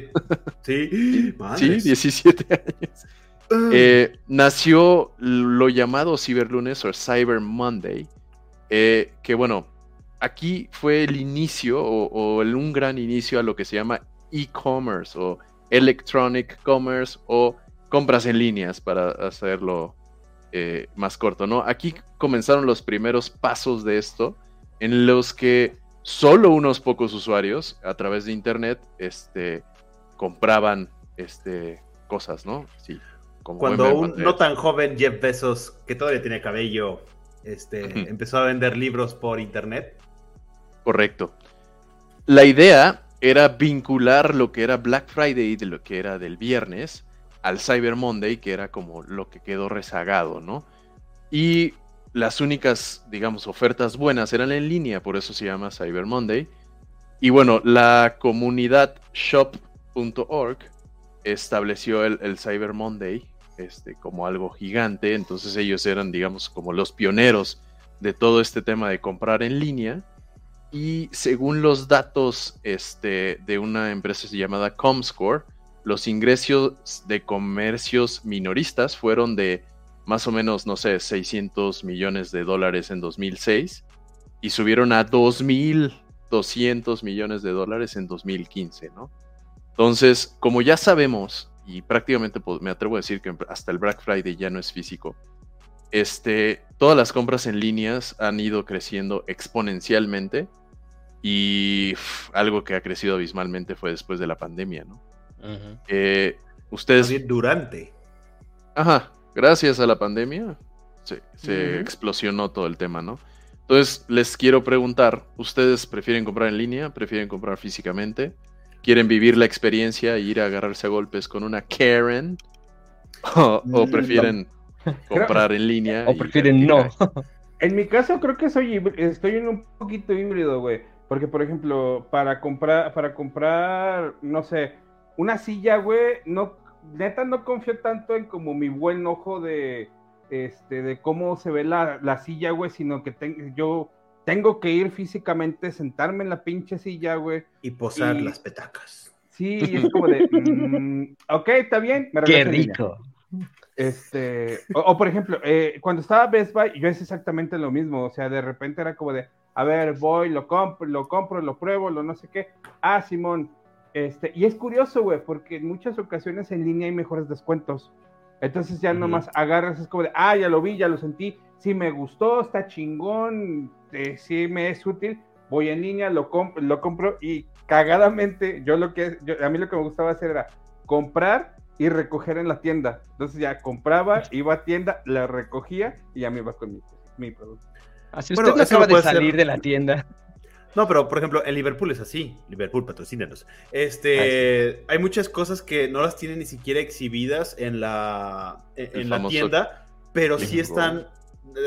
S2: sí,
S5: sí, 17 años.
S2: Ah.
S5: Eh, nació lo llamado Ciberlunes o Cyber Monday, eh, que bueno, aquí fue el inicio o, o el- un gran inicio a lo que se llama e-commerce o electronic commerce o compras en líneas para hacerlo eh, más corto, ¿no? Aquí comenzaron los primeros pasos de esto en los que solo unos pocos usuarios a través de internet este, compraban este, cosas, ¿no? Sí, como
S2: Cuando un no tan joven Jeff Bezos, que todavía tiene cabello, este, empezó a vender libros por internet.
S5: Correcto. La idea era vincular lo que era Black Friday de lo que era del viernes al Cyber Monday, que era como lo que quedó rezagado, ¿no? Y las únicas, digamos, ofertas buenas eran en línea, por eso se llama Cyber Monday. Y bueno, la comunidad shop.org estableció el, Cyber Monday este, como algo gigante, entonces ellos eran, digamos, como los pioneros de todo este tema de comprar en línea. Y según los datos este, de una empresa llamada Comscore, los ingresos de comercios minoristas fueron de más o menos, no sé, 600 millones de dólares en 2006 y subieron a 2.200 millones de dólares en 2015, ¿no? Entonces, como ya sabemos, y prácticamente pues, me atrevo a decir que hasta el Black Friday ya no es físico, este, todas las compras en líneas han ido creciendo exponencialmente y algo que ha crecido abismalmente fue después de la pandemia, ¿no? Eh, ustedes,
S2: durante.
S5: ajá, gracias a la pandemia se, explosionó todo el tema, ¿no? Entonces les quiero preguntar, ¿ustedes prefieren comprar en línea? ¿Prefieren comprar físicamente? ¿Quieren vivir la experiencia e ir a agarrarse a golpes con una Karen? ¿O, o
S2: Mm,
S5: prefieren *laughs* comprar en línea?
S3: O prefieren no.
S5: a- *laughs*
S4: En mi caso creo que soy estoy en un poquito híbrido, güey. Porque, por ejemplo, para comprar, para comprar, no sé, una silla, güey, no, neta no confío tanto en como mi buen ojo de, este, de cómo se ve la, la silla, güey, sino que ten- yo tengo que ir físicamente, sentarme en la pinche silla, güey.
S2: Y posar
S4: Y-
S2: las petacas.
S4: Sí, y es como de, mm, ok, está bien, me
S3: Qué rico.
S4: Este, o, o, por ejemplo, eh, cuando estaba Best Buy, yo es exactamente lo mismo. O sea, de repente era como de, a ver, voy, lo compro, lo compro, lo pruebo, lo no sé qué. Ah, Simón. Este, y es curioso, güey, porque en muchas ocasiones en línea hay mejores descuentos. Entonces ya nomás agarras, es como de, ah, ya lo vi, ya lo sentí. Sí me gustó, está chingón, eh, sí me es útil. Voy en línea, lo, comp- lo compro y cagadamente, yo lo que, yo- a mí lo que me gustaba hacer era comprar y recoger en la tienda. Entonces ya compraba, iba a tienda, la recogía y ya me iba con mi, mi producto.
S3: Así
S2: Bueno,
S3: usted no acaba de salir de la tienda.
S2: No, pero por ejemplo, en Liverpool es así. Liverpool, patrocínanos. Este, hay muchas cosas que no las tienen ni siquiera exhibidas en la, en,
S5: El
S2: en la tienda, pero sí están.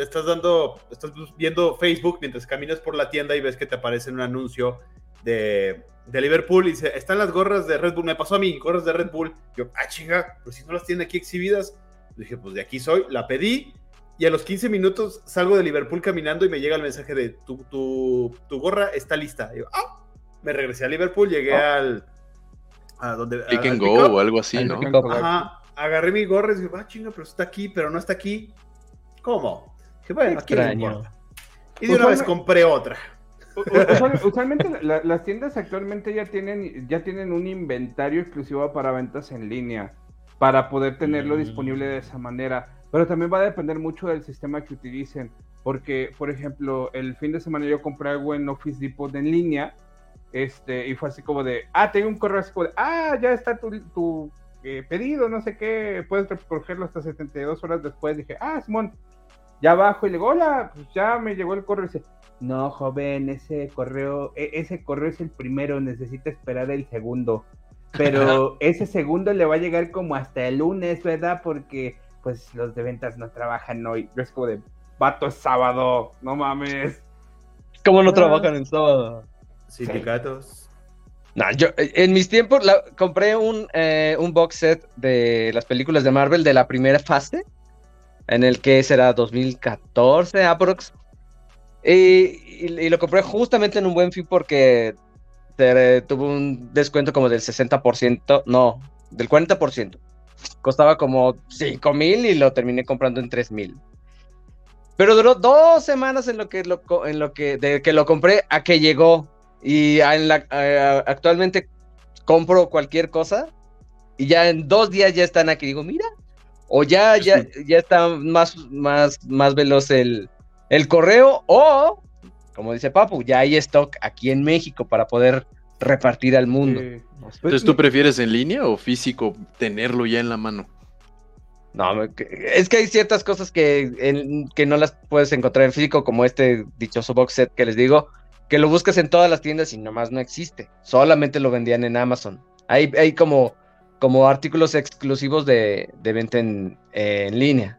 S2: Estás dando, estás viendo Facebook mientras caminas por la tienda y ves que te aparece un anuncio de, de Liverpool y dice, están las gorras de Red Bull, me pasó a mí, gorras de Red Bull. Yo, ah, chinga, pero si no las tienen aquí exhibidas. Dije, pues de aquí soy, la pedí y a los 15 minutos salgo de Liverpool caminando y me llega el mensaje de tu, tu, tu gorra está lista. Y yo, ah, me regresé a Liverpool, llegué
S4: Ah.
S2: al... A donde,
S5: Click and go
S2: up.
S5: o algo así, ¿no?
S2: Ajá, agarré mi gorra y dije, ah, chinga, pero está aquí, pero no está aquí. ¿Cómo? Dije, bueno, aquí no. Y de una vez compré otra.
S4: Usual- usualmente la- las tiendas actualmente ya tienen, ya tienen un inventario exclusivo para ventas en línea, para poder tenerlo
S3: Mm.
S4: disponible de esa manera. Pero también va a depender mucho del sistema que utilicen. Porque, por ejemplo, el fin de semana yo compré algo en Office Depot en línea. Este, y fue así como de, ah, tengo un correo así como de, ah, ya está tu, tu, eh, pedido, no sé qué, puedes recogerlo hasta 72 horas después. Dije, ah, Simón, ya bajo y le digo, hola, pues ya me llegó el correo. Y dice, no, joven, ese correo, e- ese correo es el primero, necesita esperar el segundo. Pero *laughs* ese segundo le va a llegar como hasta el lunes, ¿verdad? Porque pues los de ventas no trabajan hoy. Yo es como de, vato es sábado, no mames.
S3: ¿Cómo no
S4: Ah.
S3: trabajan en sábado?
S2: Sindicatos.
S3: No, yo eh, en mis tiempos la- compré un, eh, un box set de las películas de Marvel de la primera fase, en el que será 2014 aprox. Y, y- y lo compré justamente en un buen fin porque tuvo un descuento como del 60%, no, del 40%. Costaba como 5 mil y lo terminé comprando en 3 mil. Pero duró dos semanas en lo que, lo, en lo que, de que lo compré a que llegó. Y en la, actualmente compro cualquier cosa y ya en dos días ya están aquí. Digo, mira, o ya, ya, ya está más, más, más veloz el, el correo, o, como dice Papu, ya hay stock aquí en México para poder repartir al mundo.
S5: Entonces, ¿tú prefieres en línea o físico tenerlo ya en la mano?
S3: No, es que hay ciertas cosas que, que no las puedes encontrar en físico, como este dichoso box set que les digo, que lo buscas en todas las tiendas y nomás no existe. Solamente lo vendían en Amazon. Hay, hay como, como artículos exclusivos de, venta en, línea.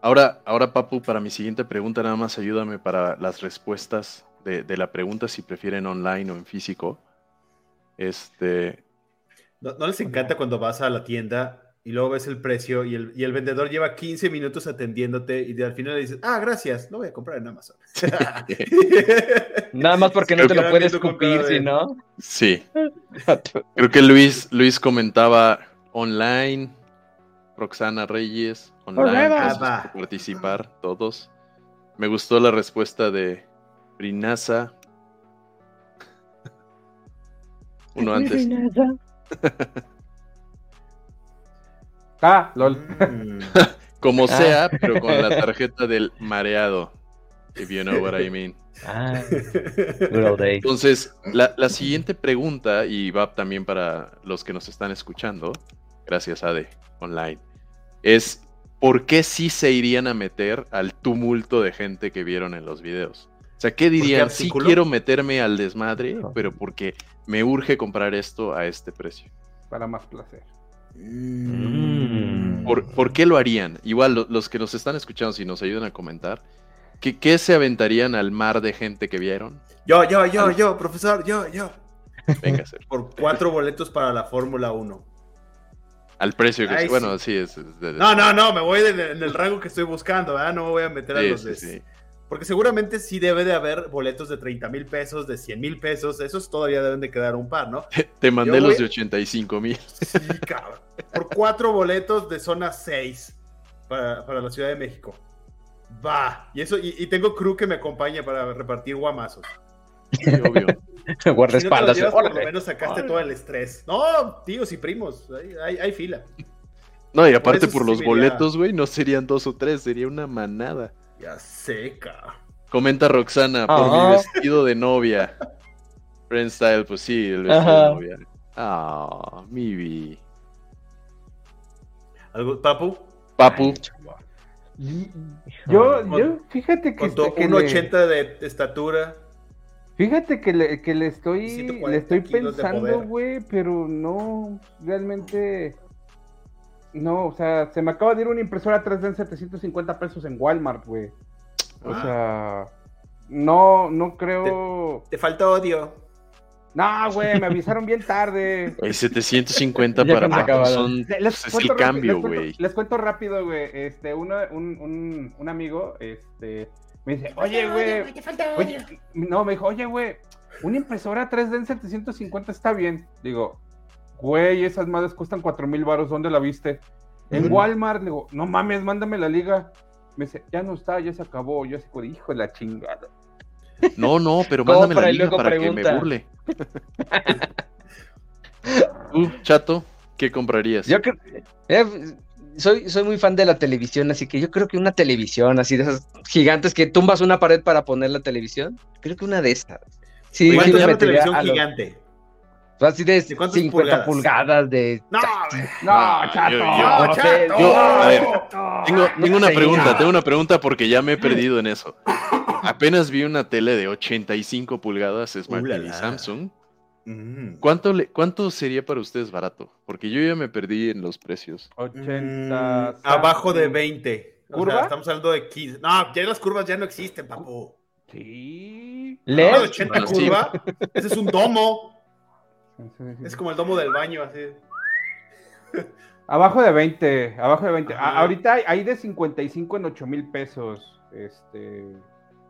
S5: Ahora, ahora, Papu, para mi siguiente pregunta, nada más ayúdame para las respuestas de, de la pregunta si prefieren online o en físico. Este.
S2: ¿No, les encanta cuando vas a la tienda y luego ves el precio y el, y el, vendedor lleva 15 minutos atendiéndote y al final le dices, ah, gracias, lo voy a comprar en Amazon. *laughs* *laughs*
S3: Nada más porque no te lo puedes escupir, si no.
S5: Sí. *laughs* Creo que Luis, Luis comentaba online, Roxana Reyes, online, participar todos. Me gustó la respuesta de Brinasa, uno antes. *laughs*
S4: ah, lol.
S5: Mm. *laughs* Como ah. sea, pero con la *laughs* tarjeta del mareado. If you know what I mean. Ah, Entonces, la, la, siguiente pregunta, y va también para los que nos están escuchando, gracias Ade, online, es ¿por qué sí se irían a meter al tumulto de gente que vieron en los videos? O sea, ¿qué dirían? Sí quiero meterme al desmadre, pero porque me urge comprar esto a este precio.
S4: Para más placer.
S5: Mm. ¿Por, qué lo harían? Igual, los que nos están escuchando, si nos ayudan a comentar, ¿qué, se aventarían al mar de gente que vieron?
S2: Yo, yo, yo, yo, profesor, yo, yo.
S5: Venga,
S2: Por cuatro boletos para la Fórmula 1.
S5: Al precio que... bueno, sí, es...
S2: no, no, no, me voy en el, rango que estoy buscando, ¿verdad? No me voy a meter a los de... Porque seguramente sí debe de haber boletos de 30 mil pesos, de 100 mil pesos. Esos todavía deben de quedar un par, ¿no? *laughs*
S5: Te mandé los de 85 mil. *laughs*
S2: Sí, cabrón. Por cuatro boletos de zona 6 para, la Ciudad de México. Va. Y eso, y, tengo crew que me acompaña para repartir guamazos.
S3: Sí, obvio. *laughs* Guardaespaldas.
S2: Si por lo menos sacaste todo el estrés. No, tíos y primos. Hay, hay, fila.
S5: No, y aparte por, los boletos, güey, no serían dos o tres, sería una manada.
S2: Ya seca.
S5: Comenta Roxana, por mi vestido de novia. Friend style, pues sí, el vestido de novia. Ah, mi vi.
S2: ¿Algo, Papu?
S5: Papu.
S4: Yo, yo, fíjate que.
S2: Con 1,80 de estatura.
S4: Fíjate que le, que le estoy, le estoy pensando, güey, pero no, realmente no, o sea, se me acaba de ir una impresora 3D en 750 pesos en Walmart, güey. O ah. sea, no, no creo.
S2: Te, falta odio.
S4: No, güey, me avisaron bien tarde. *laughs*
S5: El 750 para son les, es el cambio, güey.
S4: Les, cuento rápido, güey. Este, uno, un, un, un, amigo, este, me dice, oye, güey. No, me dijo, oye, güey, una impresora 3D en 750 está bien. Digo, güey, esas madres cuestan cuatro mil baros, ¿dónde la viste? En Walmart, digo, no mames, mándame la liga. Me dice, ya no está, ya se acabó. Yo así, hijo de la chingada.
S5: No, no, pero mándame la liga para que me burle. *laughs* Tú, chato, ¿qué comprarías?
S3: Yo creo, eh, soy, soy muy fan de la televisión, así que yo creo que una televisión así de esas gigantes que tumbas una pared para poner la televisición, creo que una de esas.
S2: Sí, sí una televisión gigante?
S3: Así de, 50 pulgadas? de.
S2: No, no, chato. No, chato.
S5: a ver, tengo, tengo una pregunta, tengo una pregunta porque ya me he perdido en eso. Apenas vi una tele de 85 pulgadas Smart TV Samsung. Mm. ¿Cuánto, le, ¿Cuánto sería para ustedes barato? Porque yo ya me perdí en los precios.
S4: 80.
S2: Mm, abajo de 20. ¿Curva? estamos hablando de 15. No, ya las curvas ya no existen, papu.
S4: Sí.
S2: ¿Le? 80 curva. *laughs* Ese es un domo. Es como el domo del baño, así. *laughs*
S4: Abajo de 20, abajo de 20. ahorita hay de 55 en 8 mil pesos. Este,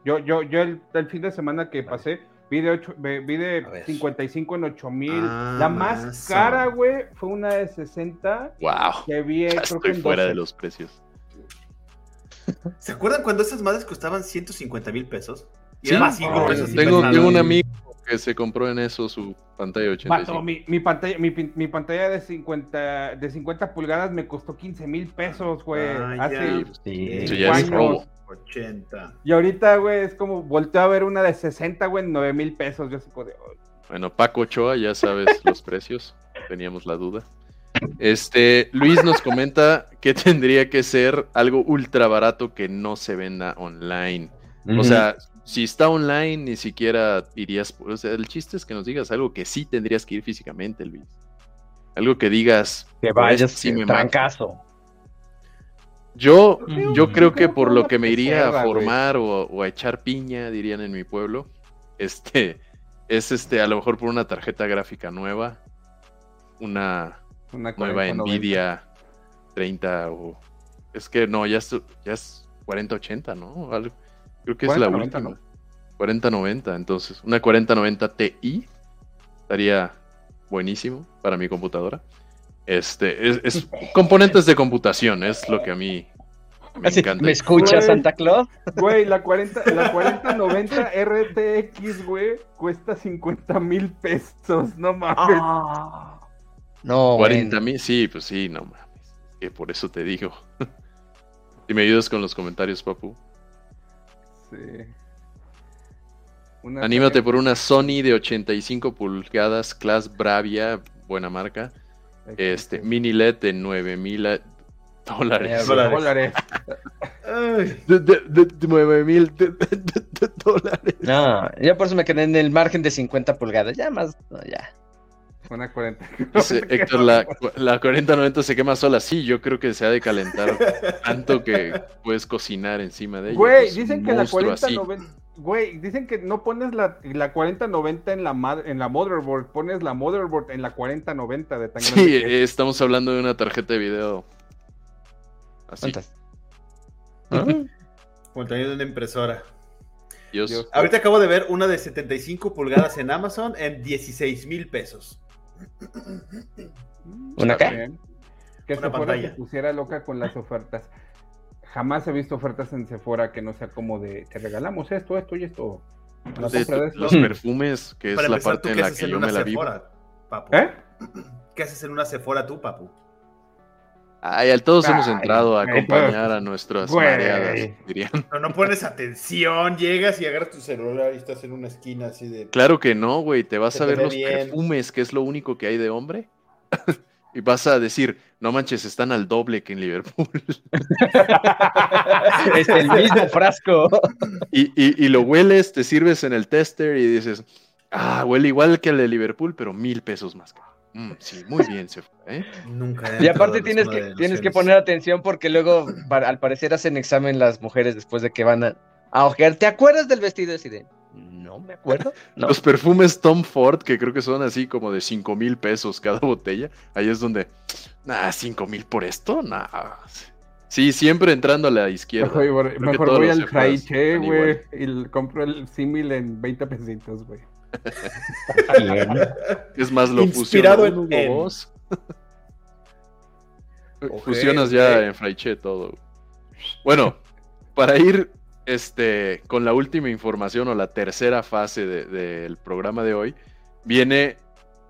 S4: yo, yo, yo el, fin de semana que pasé, Vi de, 8, vi de 55 en 8000. Ah, la más cara, güey, fue una de 60.
S5: Wow.
S4: Que vi,
S5: ya creo estoy que fuera de los precios.
S2: ¿Se acuerdan cuando esas madres costaban 150 mil pesos?
S5: sí, tengo, tengo un amigo que se compró en eso su pantalla 85.
S4: mi, mi, pantalla, mi, mi, pantalla de 50, de 50 pulgadas me costó 15 mil pesos, güey. hace
S5: sí, ya es robo.
S2: 80.
S4: Y ahorita, güey, es como volteo a ver una de 60, güey, en 9 mil pesos. Yo de...
S5: Bueno, Paco Ochoa, ya sabes *laughs* los precios. Teníamos la duda. Este, Luis nos comenta que tendría que ser algo ultra barato que no se venda online. O sea, si está online, ni siquiera irías. O sea, el chiste es que nos digas algo que sí tendrías que ir físicamente, Luis. Algo que digas.
S3: Que vayas sin caso.
S5: Yo, yo creo que por lo que me *laughs* iría a formar o, a echar piña, dirían en mi pueblo, este, es este, a lo mejor por una tarjeta gráfica nueva, una, nueva Nvidia 30 o es que no, ya es, ya es 4080, ¿no? Algo. Creo que es la última. 4090, entonces. Una 4090 Ti estaría buenísimo para mi computadora. Este, es, *laughs* componentes de computación, es lo que a mí me encanta.
S3: ¿Me escucha Santa Claus?
S4: Güey, la, 40, la *laughs* 4090 RTX, güey, cuesta 50 mil pesos, no mames. Ah.
S5: no, 40 mil, sí, pues sí, no mames. Que por eso te digo. *laughs* si me ayudas con los comentarios, papu. Anímate por una Sony de 85 pulgadas, Class Bravia, buena marca. Este, mini LED de 9000 dólares.
S4: Dólares.
S5: de, 9000 dólares.
S3: No, ya por eso me quedé en el margen de 50 pulgadas. Ya más, ya.
S4: Una 40. *laughs*
S5: Héctor, la, la 4090 se quema sola. Sí, yo creo que se ha de calentar tanto que puedes cocinar encima de ella.
S4: Güey, pues, dicen que la 4090. Güey, dicen que no pones la, la 4090 en la, en la motherboard, pones la motherboard en la 4090 de tan
S5: Sí, estamos hablando de una tarjeta de video. Así.
S2: ¿Cuántas? ¿Ah? de una impresora. Dios. Ahorita acabo de ver una de 75 pulgadas en Amazon en 16 mil pesos.
S3: ¿Una qué?
S4: Que Sephora se pusiera loca con las ofertas. Jamás he visto ofertas en Sephora que no sea como de te regalamos esto, esto y esto.
S5: los perfumes, que es la parte en la que yo me la vivo.
S2: ¿Eh? ¿Qué haces en una Sephora tú, papu?
S5: Ay, al todos hemos entrado a acompañar a nuestras mareadas, dirían.
S2: No, no pones atención, llegas y agarras tu celular y estás en una esquina así de.
S5: Claro que no, güey. Te vas a ver los perfumes, que es lo único que hay de hombre. *laughs* y vas a decir, no manches, están al doble que en Liverpool. *laughs*
S3: es el mismo frasco.
S5: y, y lo hueles, te sirves en el tester y dices, ah, huele igual que el de Liverpool, pero mil pesos más caro. Mm, *laughs* sí, muy bien se fue. ¿eh?
S2: Nunca.
S3: Y aparte tienes que, tienes que poner atención porque luego, al parecer, hacen examen las mujeres después de que van a, a ojear. ¿Te acuerdas del vestido ese de? No me acuerdo.
S5: Los perfumes Tom Ford, que creo que son así como de 5 mil pesos cada botella. Ahí es donde, nah, 5 mil por esto, nah. Sí, siempre entrando a la izquierda.
S4: Mejor, voy al Fraiche, güey, y compro el símil en 20 pesitos, güey.
S5: Es más, lo
S2: Inspirado en,
S5: Fusionas ya en Fraiche todo. Bueno, para ir este, con la última información o la tercera fase del programa de hoy, viene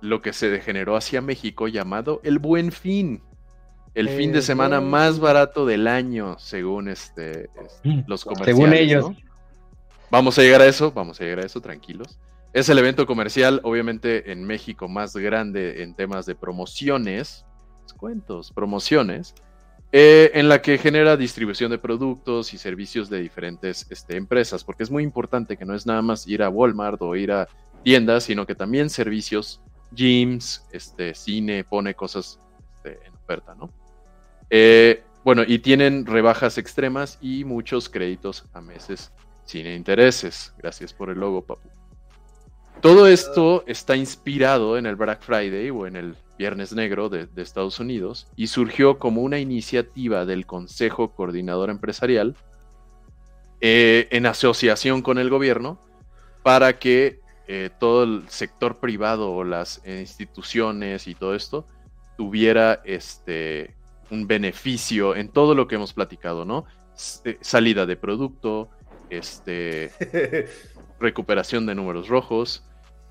S5: lo que se degeneró hacia México llamado el Buen Fin. El fin de semana más barato del año, según este, este los comerciales.
S3: Según ellos.
S5: Vamos a llegar a eso, vamos a llegar a eso, tranquilos. Es el evento comercial, obviamente, en México más grande en temas de promociones, cuentos, promociones, eh, en la que genera distribución de productos y servicios de diferentes este, empresas, porque es muy importante que no es nada más ir a Walmart o ir a tiendas, sino que también servicios, gyms, este, cine, pone cosas este, en oferta, ¿no? Eh, bueno, y tienen rebajas extremas y muchos créditos a meses sin intereses. Gracias por el logo, papu. Todo esto está inspirado en el Black Friday o en el Viernes Negro de, Estados Unidos y surgió como una iniciativa del Consejo Coordinador Empresarial eh, en asociación con el gobierno para que eh, todo el sector privado o las instituciones y todo esto tuviera este, un beneficio en todo lo que hemos platicado, ¿no? Eh, salida de producto, este, *laughs* recuperación de números rojos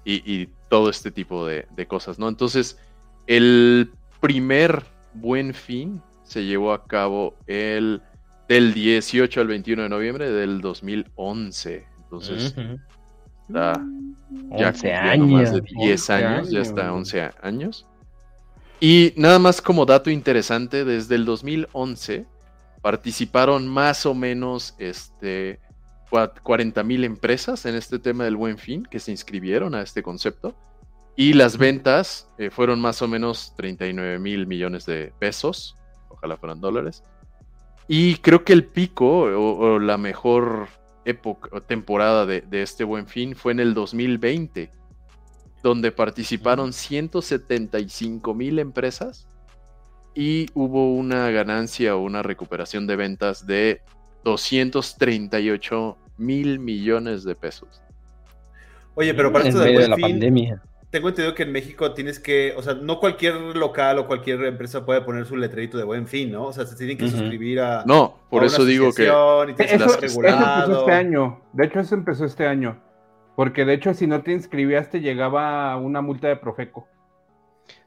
S5: y, todo este tipo de, cosas, ¿no? Entonces, el primer buen fin se llevó a cabo el del 18 al 21 de noviembre del 2011. Entonces, está ya 11 años. más de 10 años, ya está 11 años. Y nada más como dato interesante, desde el 2011 participaron más o menos este, 40 mil empresas en este tema del buen fin que se inscribieron a este concepto. Y las ventas eh, fueron más o menos 39 mil millones de pesos, ojalá fueran dólares. Y creo que el pico o, la mejor época o temporada de, de, este buen fin fue en el 2020, donde participaron 175 mil empresas y hubo una ganancia o una recuperación de ventas de 238 mil millones de pesos.
S2: Oye, pero para esto de la pandemia. Tengo entendido que en México tienes que, o sea, no cualquier local o cualquier empresa puede poner su letrerito de buen fin, ¿no? O sea, se tienen que suscribir a.
S5: No, por eso digo que.
S4: eso, empezó este año. De hecho, eso empezó este año. Porque de hecho, si no te inscribías, te llegaba una multa de Profeco.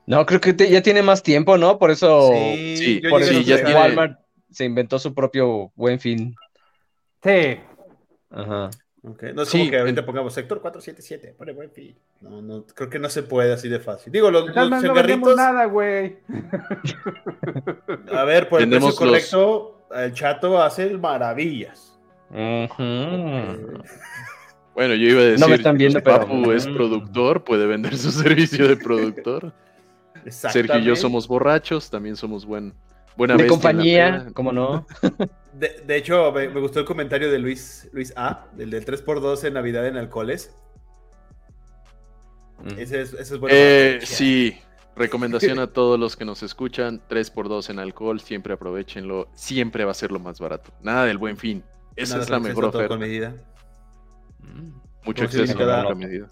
S3: No, creo que ya tiene más tiempo, ¿no? Por eso, sí, por eso ya Walmart se inventó su propio buen fin.
S4: Sí.
S2: Ajá. Okay. No es como que ahorita pongamos sector 477, pone buen fin. No, no, creo que no se puede así de fácil. Digo, los, los
S4: no nada, güey. *laughs*
S2: A ver, por el precio correcto, el chato hace maravillas.
S5: Bueno, yo iba a decir, no me están viendo, Papu es productor, puede vender su *laughs* servicio de productor. Sergio y yo somos borrachos, también somos buen, buena
S3: De compañía, ¿cómo no? *laughs*
S2: De, hecho, me, gustó el comentario de Luis, Luis A, del del 3x2 en Navidad en alcoholes.
S5: Mm. Ese es, ese es bueno. Eh, sí, *laughs* recomendación a todos los que nos escuchan, 3x2 en alcohol, siempre aprovechenlo, siempre va a ser lo más barato. Nada del buen fin. Esa es la mejor oferta. Con medida. Mm, mucho exceso con medida.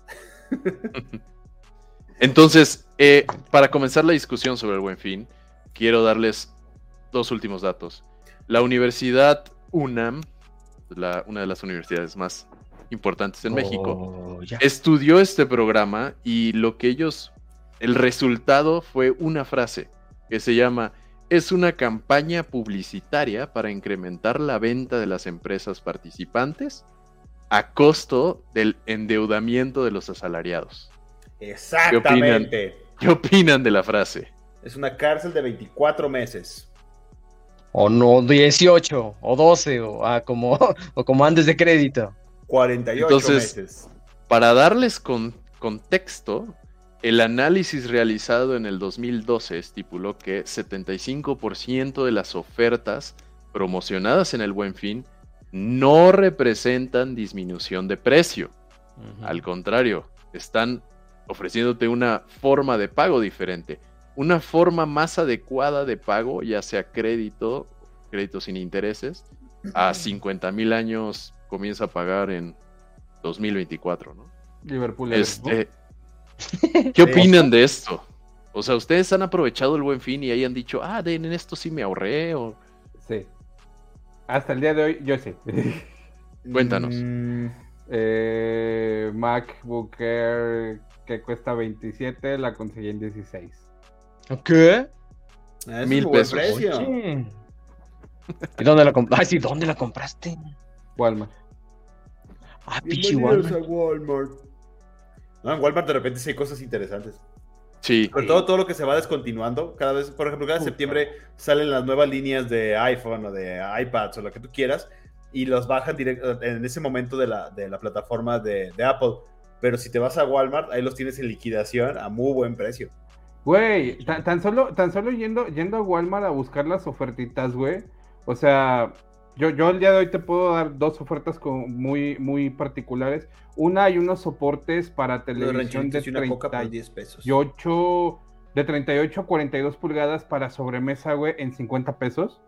S5: *laughs* Entonces, eh, para comenzar la discusión sobre el buen fin, quiero darles dos últimos datos. La Universidad UNAM, una de las universidades más importantes en México, oh, estudió este programa y lo que ellos, el resultado fue una frase que se llama, es una campaña publicitaria para incrementar la venta de las empresas participantes a costo del endeudamiento de los asalariados.
S2: Exactamente.
S5: ¿Qué opinan, de la frase?
S2: Es una cárcel de 24 meses.
S3: O no, 18 o 12 o, ah, como, *laughs* o como antes de crédito.
S2: 48 Entonces, meses.
S5: Para darles contexto, el análisis realizado en el 2012 estipuló que 75% de las ofertas promocionadas en el Buen Fin no representan disminución de precio. Al contrario, están ofreciéndote una forma de pago diferente, una forma más adecuada de pago, ya sea crédito, crédito sin intereses, a 50 mil años comienza a pagar en 2024, ¿no?
S4: Liverpool.
S5: Este, *laughs* ¿Qué opinan de esto? O sea, ¿ustedes han aprovechado el buen fin y hayan dicho, ah, en esto sí me ahorré? O...
S4: Sí. Hasta el día de hoy, yo sé. *laughs*
S5: Cuéntanos.
S4: Mm, eh, MacBook Air que cuesta 27, la conseguí en 16.
S3: ¿Qué?
S5: Mil pesos.
S3: ¿Y dónde la compraste? sí, ¿dónde la compraste?
S4: Walmart.
S2: Ah, pichi Walmart. Walmart. No, en Walmart de repente sí hay cosas interesantes.
S5: Sí.
S2: Con todo, todo lo que se va descontinuando, cada vez, por ejemplo, cada septiembre salen las nuevas líneas de iPhone o de iPads o lo que tú quieras y los bajan directo en ese momento de la, de la plataforma de, de Apple. Pero si te vas a Walmart, ahí los tienes en liquidación a muy buen precio.
S4: Güey, tan, solo, tan solo yendo, yendo a Walmart a buscar las ofertitas, güey. O sea, yo, yo el día de hoy te puedo dar dos ofertas muy, muy particulares. Una, hay unos soportes para televisión de 38 pesos. de 38 a 42 pulgadas para sobremesa, güey, en 50 pesos.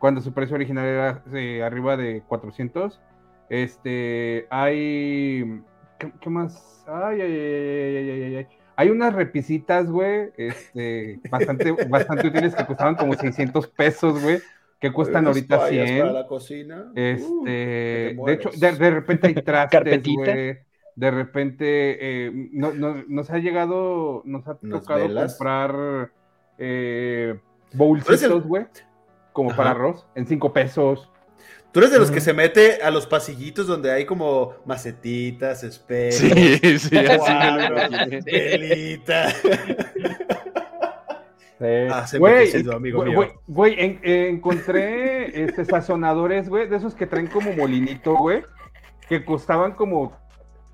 S4: Cuando su precio original era eh, arriba de 400. Este, hay ¿qué, más? Ay, ay, ay, ay, ay, ay. Hay unas repisitas, güey, este, bastante, bastante útiles que costaban como 600 pesos, güey, que cuestan ahorita 100.
S2: Para la cocina.
S4: Este, uh, de hecho, de, de, repente hay *laughs* trastes, güey. De repente, eh, no, no, nos ha llegado, nos ha tocado comprar eh, bolsitos, güey, como para arroz, en 5 pesos.
S2: Tú eres de los que se mete a los pasillitos donde hay como macetitas, espejos,
S5: sí, sí, *laughs*
S2: velita.
S4: Ah, güey, güey, encontré este, sazonadores, güey, de esos que traen como molinito, güey, que costaban como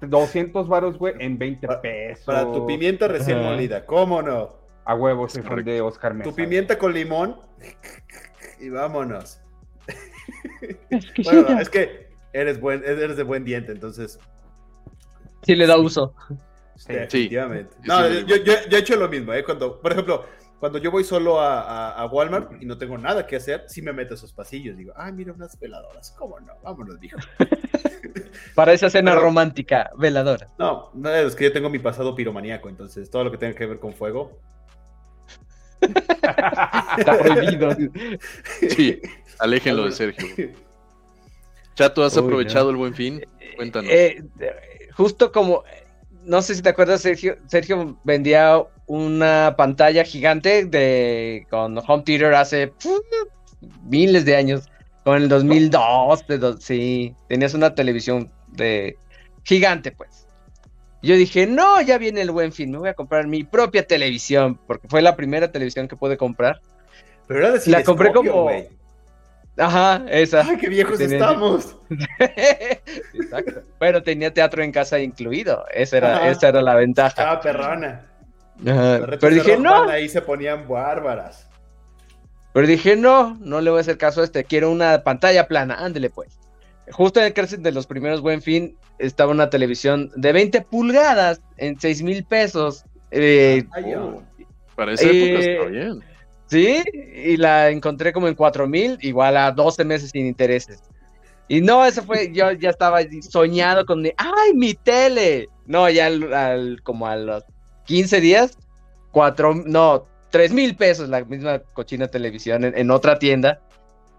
S4: 200 varos, güey, en 20 pesos.
S2: Para tu pimienta recién molida, ¿cómo no?
S4: A huevos, de Oscar Mesa.
S2: Tu pimienta con limón y vámonos. *laughs* bueno, es que eres, buen, eres de buen diente, entonces.
S3: Sí, le da uso.
S2: Sí, efectivamente. No, yo, yo, he hecho lo mismo, ¿eh? Cuando, por ejemplo, cuando yo voy solo a, a, Walmart y no tengo nada que hacer, sí me meto a esos pasillos. Digo, ay, mira unas veladoras. ¿Cómo no? Vámonos, dijo. *laughs*
S3: Para esa cena romántica, veladora.
S2: No, no, es que yo tengo mi pasado piromaníaco, entonces todo lo que tenga que ver con fuego. *laughs*
S3: Está prohibido.
S5: Sí, aléjenlo de Sergio. *laughs* Chato, ¿has aprovechado el buen fin? Cuéntanos.
S3: Eh, justo como, no sé si te acuerdas, Sergio, Sergio vendía una pantalla gigante de con Home Theater hace miles de años, con el 2002, de sí, tenías una televisión de gigante, pues. Yo dije, no, ya viene el buen fin, me voy a comprar mi propia televisión, porque fue la primera televisión que pude comprar.
S2: Pero era de
S3: La compré como... Ajá, esa.
S2: ¡Ay, qué viejos estamos! *laughs*
S3: Exacto. Pero tenía teatro en casa incluido, esa era, esa era la ventaja.
S2: Ah, perrona.
S3: Pero dije, no.
S2: Ahí se ponían bárbaras.
S3: Pero dije, no, no le voy a hacer caso a este, quiero una pantalla plana, ándele pues. Justo en el cárcel de los primeros Buen Fin estaba una televisión de 20 pulgadas en 6 mil pesos. Eh,
S5: Para esa época está bien.
S3: Sí, y la encontré como en 4 mil, igual a 12 meses sin intereses. Y no, eso fue, yo ya estaba soñado con, ¡ay, mi tele! No, ya al, como a los 15 días, cuatro, no, tres mil pesos la misma cochina televisión en, otra tienda.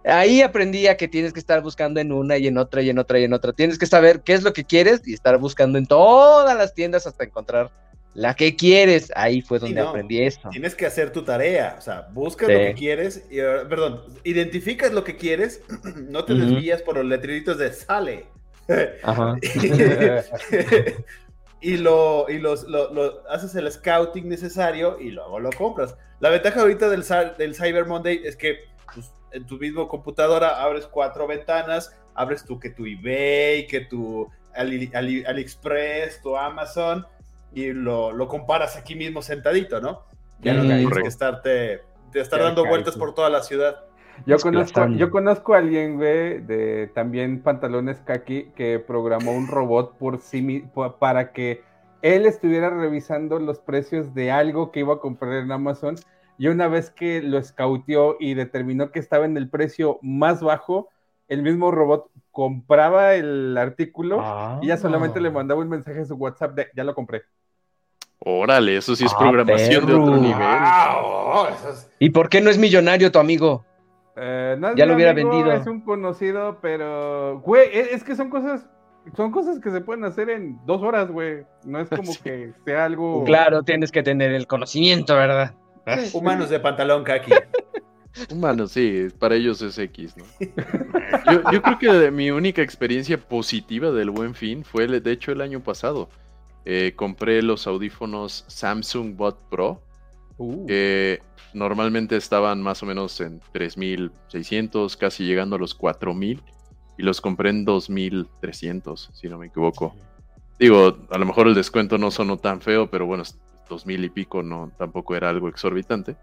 S3: Ahí aprendí a que tienes que estar buscando en una y en otra y en otra y en otra. Tienes que saber qué es lo que quieres y estar buscando en todas las tiendas hasta encontrar la que quieres. Ahí fue donde aprendí eso.
S2: Tienes que hacer tu tarea, o sea, buscas lo que quieres, y, uh, perdón, identificas lo que quieres, *clears throat* no te desvías por los letreritos de sale. *laughs* Ajá. *laughs* y, lo, y los, lo, haces el scouting necesario y luego lo compras. La ventaja ahorita del, del Cyber Monday es que pues, en tu mismo computadora abres cuatro ventanas, abres tu que tu eBay, que tu AliExpress, tu Amazon y lo, lo, comparas aquí mismo sentadito, ¿no? Ya no tienes que estarte, de estar dando vueltas por toda la ciudad.
S4: Yo conozco, yo conozco a alguien, güey, de también pantalones kaki, que programó un robot por sí para que él estuviera revisando los precios de algo que iba a comprar en Amazon. Y una vez que lo escauteó y determinó que estaba en el precio más bajo, el mismo robot compraba el artículo y ya solamente le ah. mandaba un mensaje a su WhatsApp de ya lo compré.
S5: Órale, eso sí es ah, programación de otro nivel.
S3: ¿Y por qué no es millonario tu amigo?
S4: Eh, ya lo hubiera vendido. Es un conocido, pero, güey, es, que son cosas, son cosas que se pueden hacer en dos horas, güey. No es como *laughs* que sea algo.
S3: Claro, tienes que tener el conocimiento, ¿verdad? *laughs*
S2: Humanos de pantalón kaki. *laughs*
S5: Humanos, sí, para ellos es X, ¿no? Yo, creo que mi única experiencia positiva del Buen Fin fue, de hecho, el año pasado. Eh, compré los audífonos Samsung Bot Pro, uh. que normalmente estaban más o menos en 3.600, casi llegando a los 4.000, y los compré en 2.300, si no me equivoco. Digo, a lo mejor el descuento no sonó tan feo, pero bueno, 2.000 y pico no, tampoco era algo exorbitante.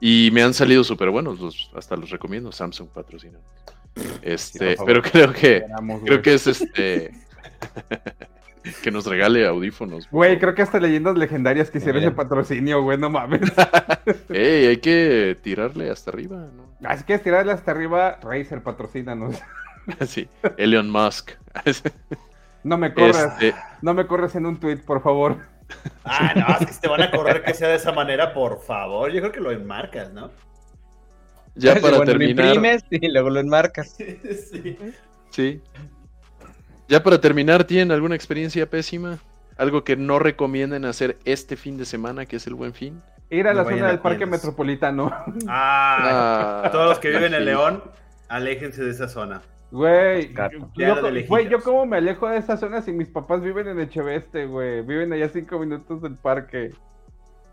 S5: Y me han salido súper buenos, los, hasta los recomiendo, Samsung patrocina. Este, pero creo que, creo que es este... *laughs* que nos regale audífonos.
S4: Güey, creo que hasta leyendas legendarias quisieron ese patrocinio, güey, no mames. *laughs*
S5: Ey, hay que tirarle hasta arriba, ¿no?
S4: Así que tirarle hasta arriba, Razer, patrocínanos. *laughs*
S5: sí, Elon Musk. *laughs*
S4: No me corras. Este no me corres en un tweet, por favor.
S2: Ah, no, es que si te van a correr que sea de esa manera, por favor. Yo creo que lo enmarcas, ¿no?
S3: Ya para terminar. Lo imprimes y luego lo enmarcas.
S5: sí. Sí. Ya para terminar, ¿tienen alguna experiencia pésima? ¿Algo que no recomienden hacer este fin de semana, que es el buen fin?
S4: Ir a la zona del parque metropolitano.
S2: Ah, ah, todos los que viven en León, aléjense de esa zona.
S4: Güey, yo, yo cómo me alejo de esa zona si mis papás viven en Echeveste, güey. Viven allá cinco minutos del parque.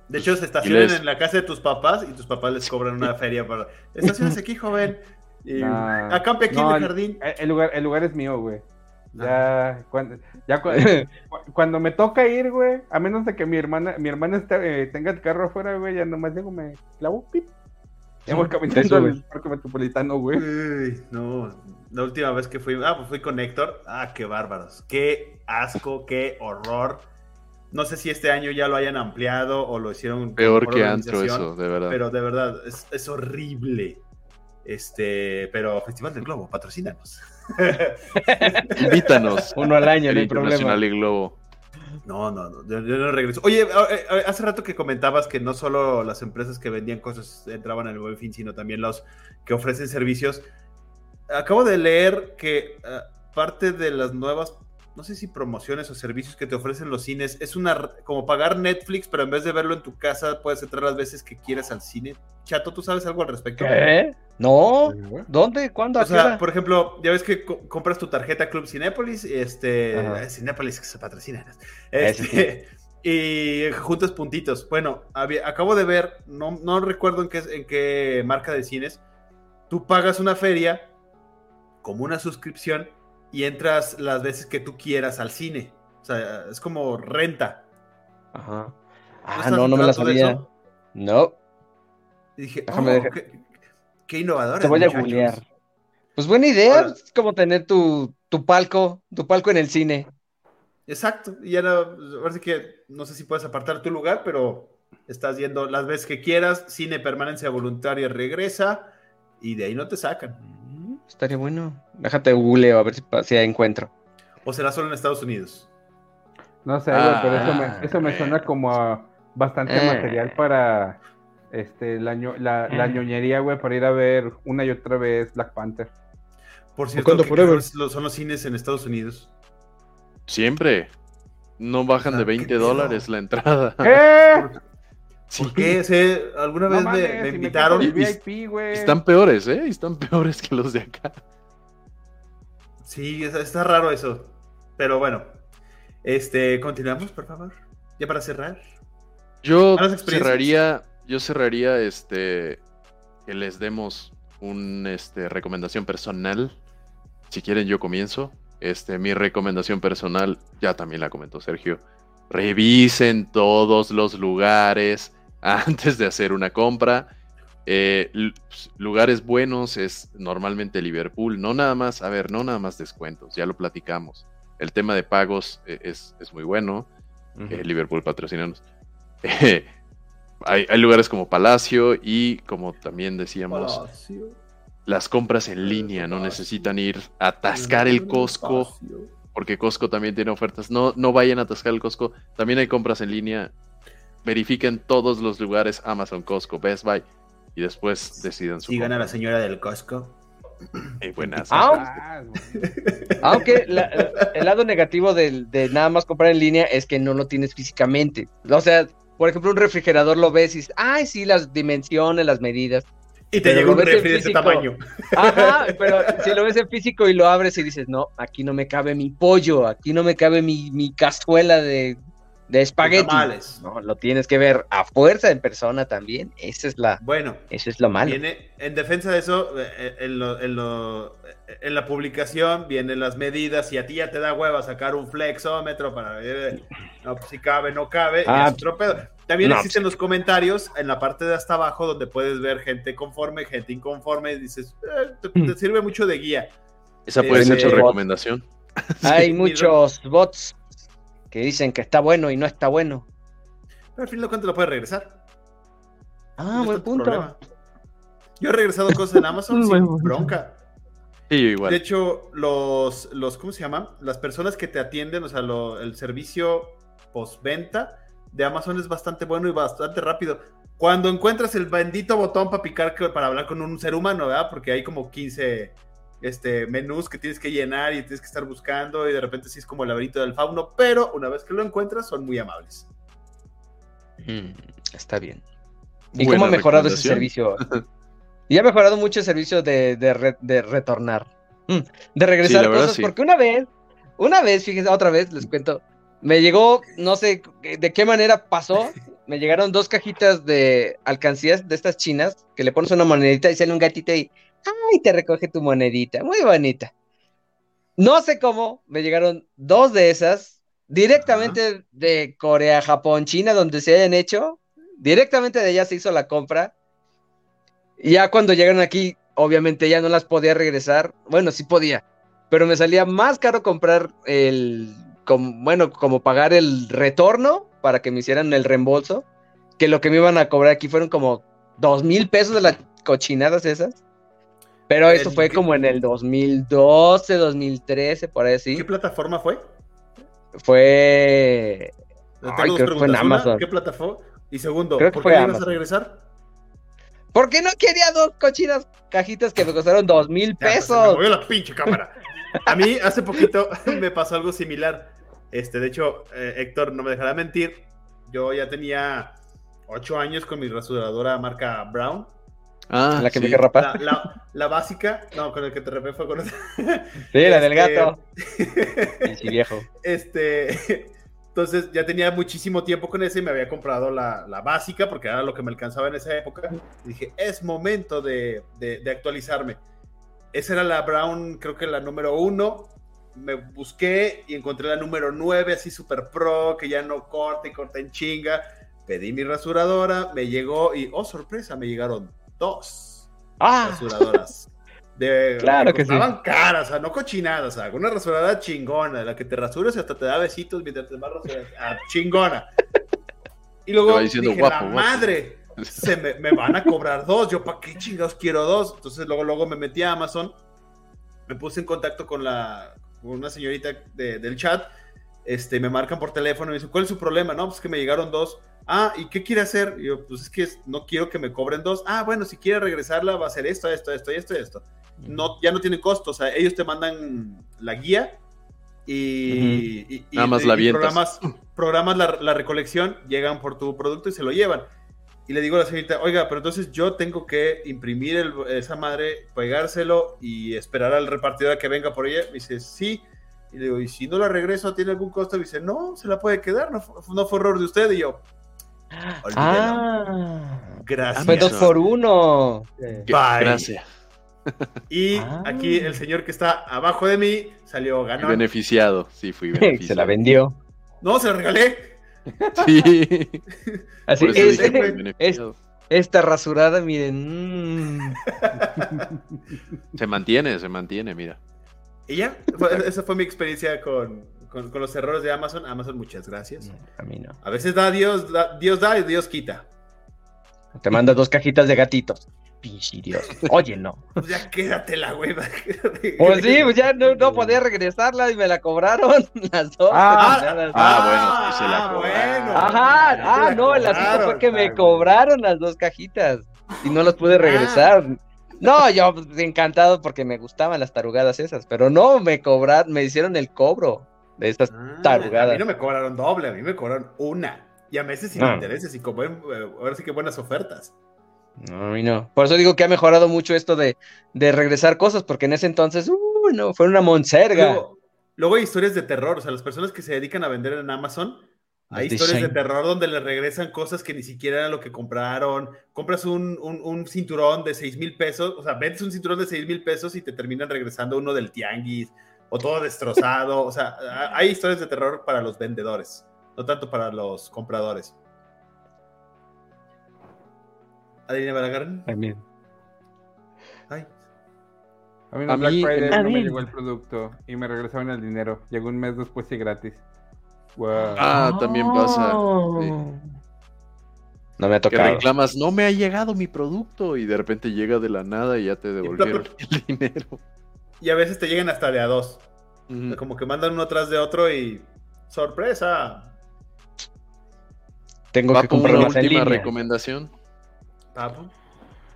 S2: De hecho, se estacionan en la casa de tus papás y tus papás les cobran una feria para... Estaciones aquí, joven. Y... *laughs* Acampe aquí en el jardín.
S4: El, lugar, el lugar es mío, güey. Ya, cuando, ya *laughs* cuando, me toca ir, güey, a menos de que mi hermana, mi hermana eh, tenga el carro afuera, güey, ya nomás llego, me clavo, pip. Ya voy *laughs* caminando al parque metropolitano, güey.
S2: no, la última vez que fui, ah, pues fui con Héctor. Ah, qué bárbaros. Qué asco, qué horror. No sé si este año ya lo hayan ampliado o lo hicieron.
S5: Peor que antro eso, de verdad.
S2: Pero de verdad, es, es horrible. Este, pero Festival del Globo, patrocínanos.
S5: Invítanos. *laughs*
S3: Uno al año, no hay problema.
S5: y Globo.
S2: No, no, no, yo, no regreso. Oye, hace rato que comentabas que no solo las empresas que vendían cosas entraban en el buen fin, sino también los que ofrecen servicios. Acabo de leer que eh, parte de las nuevas no sé si promociones o servicios que te ofrecen los cines, es una como pagar Netflix, pero en vez de verlo en tu casa, puedes entrar las veces que quieras al cine. Chato, ¿tú sabes algo al respecto?
S3: ¿Qué? No, ¿dónde? ¿Cuándo?
S2: O sea, por ejemplo, ya ves que compras tu tarjeta Club Cinépolis, este, eh, Cinépolis que se patrocina, este, *laughs* y juntas puntitos. Bueno, acabo de ver, no, no recuerdo en qué, en qué marca de cines, tú pagas una feria como una suscripción y entras las veces que tú quieras al cine. O sea, es como renta.
S3: Ajá. Ah, no, no, me la sabía. No.
S2: Y dije, oh, qué, innovador.
S3: Te voy a googlear. Pues buena idea, es como tener tu, tu, palco, tu palco en el cine.
S2: Exacto, y no, parece que no sé si puedes apartar tu lugar, pero estás yendo las veces que quieras, cine permanencia voluntaria regresa y de ahí no te sacan.
S3: Estaría bueno. Déjate googleo a ver si, si encuentro.
S2: ¿O será solo en Estados Unidos?
S4: No sé, pero eso me, eso me suena como a bastante eh. material para este, la, la, la eh. ñoñería, güey, para ir a ver una y otra vez Black Panther.
S2: Por cierto, ¿qué son los cines en Estados Unidos?
S5: Siempre. No bajan de 20 dólares la entrada.
S2: ¿Qué? ¿Por qué? alguna vez me, invitaron.
S5: están peores, ¿eh? Están peores que los de acá.
S2: Sí, está, raro eso. Pero bueno. Este, continuamos, por favor. Ya para cerrar.
S5: Yo cerraría, yo cerraría este que les demos una este, recomendación personal. Si quieren, yo comienzo. Este, mi recomendación personal, ya también la comentó Sergio. Revisen todos los lugares antes de hacer una compra. Eh, pues, lugares buenos es normalmente Liverpool, no nada más, a ver, no nada más descuentos, ya lo platicamos. El tema de pagos eh, es, muy bueno. Eh, Liverpool patrocinanos. *laughs* hay, lugares como Palacio y como también decíamos, las compras en línea, no necesitan ir a atascar el Costco, porque Costco también tiene ofertas. No, no vayan a atascar el Costco, también hay compras en línea verifiquen todos los lugares Amazon, Costco, Best Buy y después decidan
S2: su. Sigan a la señora del Costco.
S5: buenas.
S3: Ah, aunque el lado negativo de, nada más comprar en línea es que no lo tienes físicamente. O sea, por ejemplo, un refrigerador lo ves y dices, ay, sí, las dimensiones, las medidas.
S2: Y te llega un refri de ese tamaño.
S3: Ajá, *laughs* pero si lo ves en físico y lo abres y dices, no, aquí no me cabe mi pollo, aquí no me cabe mi, mi cazuela de de espagueti. No, lo tienes que ver a fuerza en persona también. Esa es la.
S2: Bueno,
S3: eso es lo malo.
S2: Viene, en defensa de eso, eh, eh, en, lo, en, lo, en, la publicación vienen las medidas y a ti ya te da hueva sacar un flexómetro para ver no, pues, si cabe, no cabe. Ah, También existen pues los comentarios en la parte de hasta abajo donde puedes ver gente conforme, gente inconforme. Y dices, eh, te, sirve mucho de guía.
S5: Esa puede ser tu recomendación.
S3: Hay *laughs* muchos bots que dicen que está bueno y no está bueno.
S2: Pero al fin de cuentas lo puedes regresar.
S3: Ah, buen punto.
S2: Yo he regresado cosas en Amazon *laughs* sin bronca.
S5: Sí, igual.
S2: De hecho, los, los, ¿cómo se llama? Las personas que te atienden, o sea, el servicio postventa de Amazon es bastante bueno y bastante rápido. Cuando encuentras el bendito botón para picar para hablar con un ser humano, ¿verdad? Porque hay como 15 este, menús que tienes que llenar y tienes que estar buscando y de repente sí es como el laberinto del fauno, pero una vez que lo encuentras son muy amables.
S3: Mm, está bien. ¿Y cómo ha mejorado ese servicio? *laughs* y ha mejorado mucho el servicio de, de, retornar. Mm, de regresar cosas, porque una vez, una vez, fíjense, otra vez les cuento, me llegó, no sé de qué manera pasó, *laughs* me llegaron dos cajitas de alcancías de estas chinas, que le pones una monedita y sale un gatito y ¡Ay! Te recoge tu monedita. Muy bonita. No sé cómo, me llegaron dos de esas directamente de Corea, Japón, China, donde se hayan hecho. Directamente de allá se hizo la compra. Y ya cuando llegaron aquí, obviamente ya no las podía regresar. Bueno, sí podía, pero me salía más caro comprar el, bueno, como pagar el retorno para que me hicieran el reembolso, que lo que me iban a cobrar aquí fueron como dos mil pesos de las cochinadas esas. Pero eso fue como en el 2012, 2013, por ahí así.
S2: ¿Qué plataforma fue?
S3: Fue. Ay, creo que fue en Amazon.
S2: ¿Qué plataforma? Y segundo, ¿por qué ibas a regresar?
S3: Porque no quería dos cochinas cajitas que me costaron dos mil pues, pesos.
S2: me la pinche cámara. A mí hace poquito *laughs* me pasó algo similar. Este, de hecho, eh, Héctor no me dejará mentir. Yo ya tenía ocho años con mi rasuradora marca Brown.
S3: Ah, la que me rapar.
S2: La, la, básica, no, con el que te rapé fue con
S3: Sí, la del este, gato. *laughs* sí, viejo.
S2: Este, entonces ya tenía muchísimo tiempo con ese y me había comprado la, la, básica porque era lo que me alcanzaba en esa época. Y dije, es momento de, de, actualizarme. Esa era la Brown, creo que la número uno. Me busqué y encontré la número nueve, así super pro, que ya no corta y corta en chinga. Pedí mi rasuradora, me llegó y, oh sorpresa, me llegaron dos
S3: ah.
S2: rasuradoras. De, *laughs*
S3: claro que,
S2: estaban caras, o sea, no cochinadas, o sea, una rasuradora chingona, la que te rasuras y hasta te da besitos mientras te vas rasurando, ah, chingona. Y luego dije, la madre, *laughs* se me, me, van a cobrar dos, yo para qué chingados quiero dos. Entonces luego, luego me metí a Amazon, me puse en contacto con la con una señorita de, del chat, este, me marcan por teléfono y me dicen, ¿cuál es su problema? No, pues que me llegaron dos. Ah, ¿y qué quiere hacer? Y yo, pues es que no quiero que me cobren dos. Ah, bueno, si quiere regresarla, va a hacer esto, esto, esto, esto, esto. No, ya no tiene costo, o sea, ellos te mandan la guía y,
S5: Nada más la
S2: programas, programas la, recolección, llegan por tu producto y se lo llevan. Y le digo a la señorita, oiga, pero entonces yo tengo que imprimir esa madre, pegárselo y esperar al repartidor a que venga por ella. Me dice, sí. Y le digo, ¿y si no la regreso, tiene algún costo? Y dice, no, se la puede quedar, no, no fue error de usted. Y yo,
S3: Ah,
S2: gracias.
S3: Fue dos por uno.
S5: Gracias.
S2: Y ah. aquí el señor que está abajo de mí salió ganado.
S5: Beneficiado, sí, fui beneficiado. *laughs*
S3: se la vendió.
S2: No, se la regalé.
S5: Sí. *laughs*
S3: Así es, esta rasurada, miren. Mm. *laughs*
S5: se mantiene, se mantiene, mira.
S2: Y ya, esa fue mi experiencia con, con, los errores de Amazon. Amazon, muchas gracias.
S3: a mí no.
S2: A veces da Dios, Dios da y Dios quita.
S3: Te manda dos cajitas de gatitos. Pinche Dios. Oye, no. *laughs*
S2: Pues ya quédatela, güey.
S3: Pues sí, pues ya no, no, podía regresarla y me la cobraron *laughs* las dos.
S5: Ah, ah, ah bueno, pues se la ah, cobraron.
S3: Ajá, ah, no, el asunto fue que me cobraron las dos cajitas y no las pude regresar. No, yo encantado porque me gustaban las tarugadas esas, pero no me cobraron, me hicieron el cobro de estas ah, tarugadas.
S2: A mí no me cobraron doble, a mí me cobraron una. Y a meses sin intereses y con ahora sí que buenas ofertas.
S3: No, a mí no. Por eso digo que ha mejorado mucho esto de, de regresar cosas, porque en ese entonces, uh, no, fue una monserga.
S2: Luego, hay historias de terror, o sea, las personas que se dedican a vender en Amazon, hay historias de terror donde le regresan cosas que ni siquiera eran lo que compraron. Compras un, un, un cinturón de 6 mil pesos, o sea, vendes un cinturón de 6 mil pesos y te terminan regresando uno del tianguis o todo destrozado. o sea, hay historias de terror para los vendedores, no tanto para los compradores. Adriana Balagarn.
S3: También.
S4: Ay. A mí en Black Friday no me llegó el producto y me regresaron el dinero. Llegó un mes después y gratis.
S5: Ah, también pasa.
S3: No me ha tocado.
S5: Que reclamas, no me ha llegado mi producto y de repente llega de la nada y ya te devolvieron *laughs* el dinero.
S2: Y a veces te llegan hasta de a dos. Como que mandan uno tras de otro y. ¡Sorpresa!
S5: Tengo que comprar una última recomendación.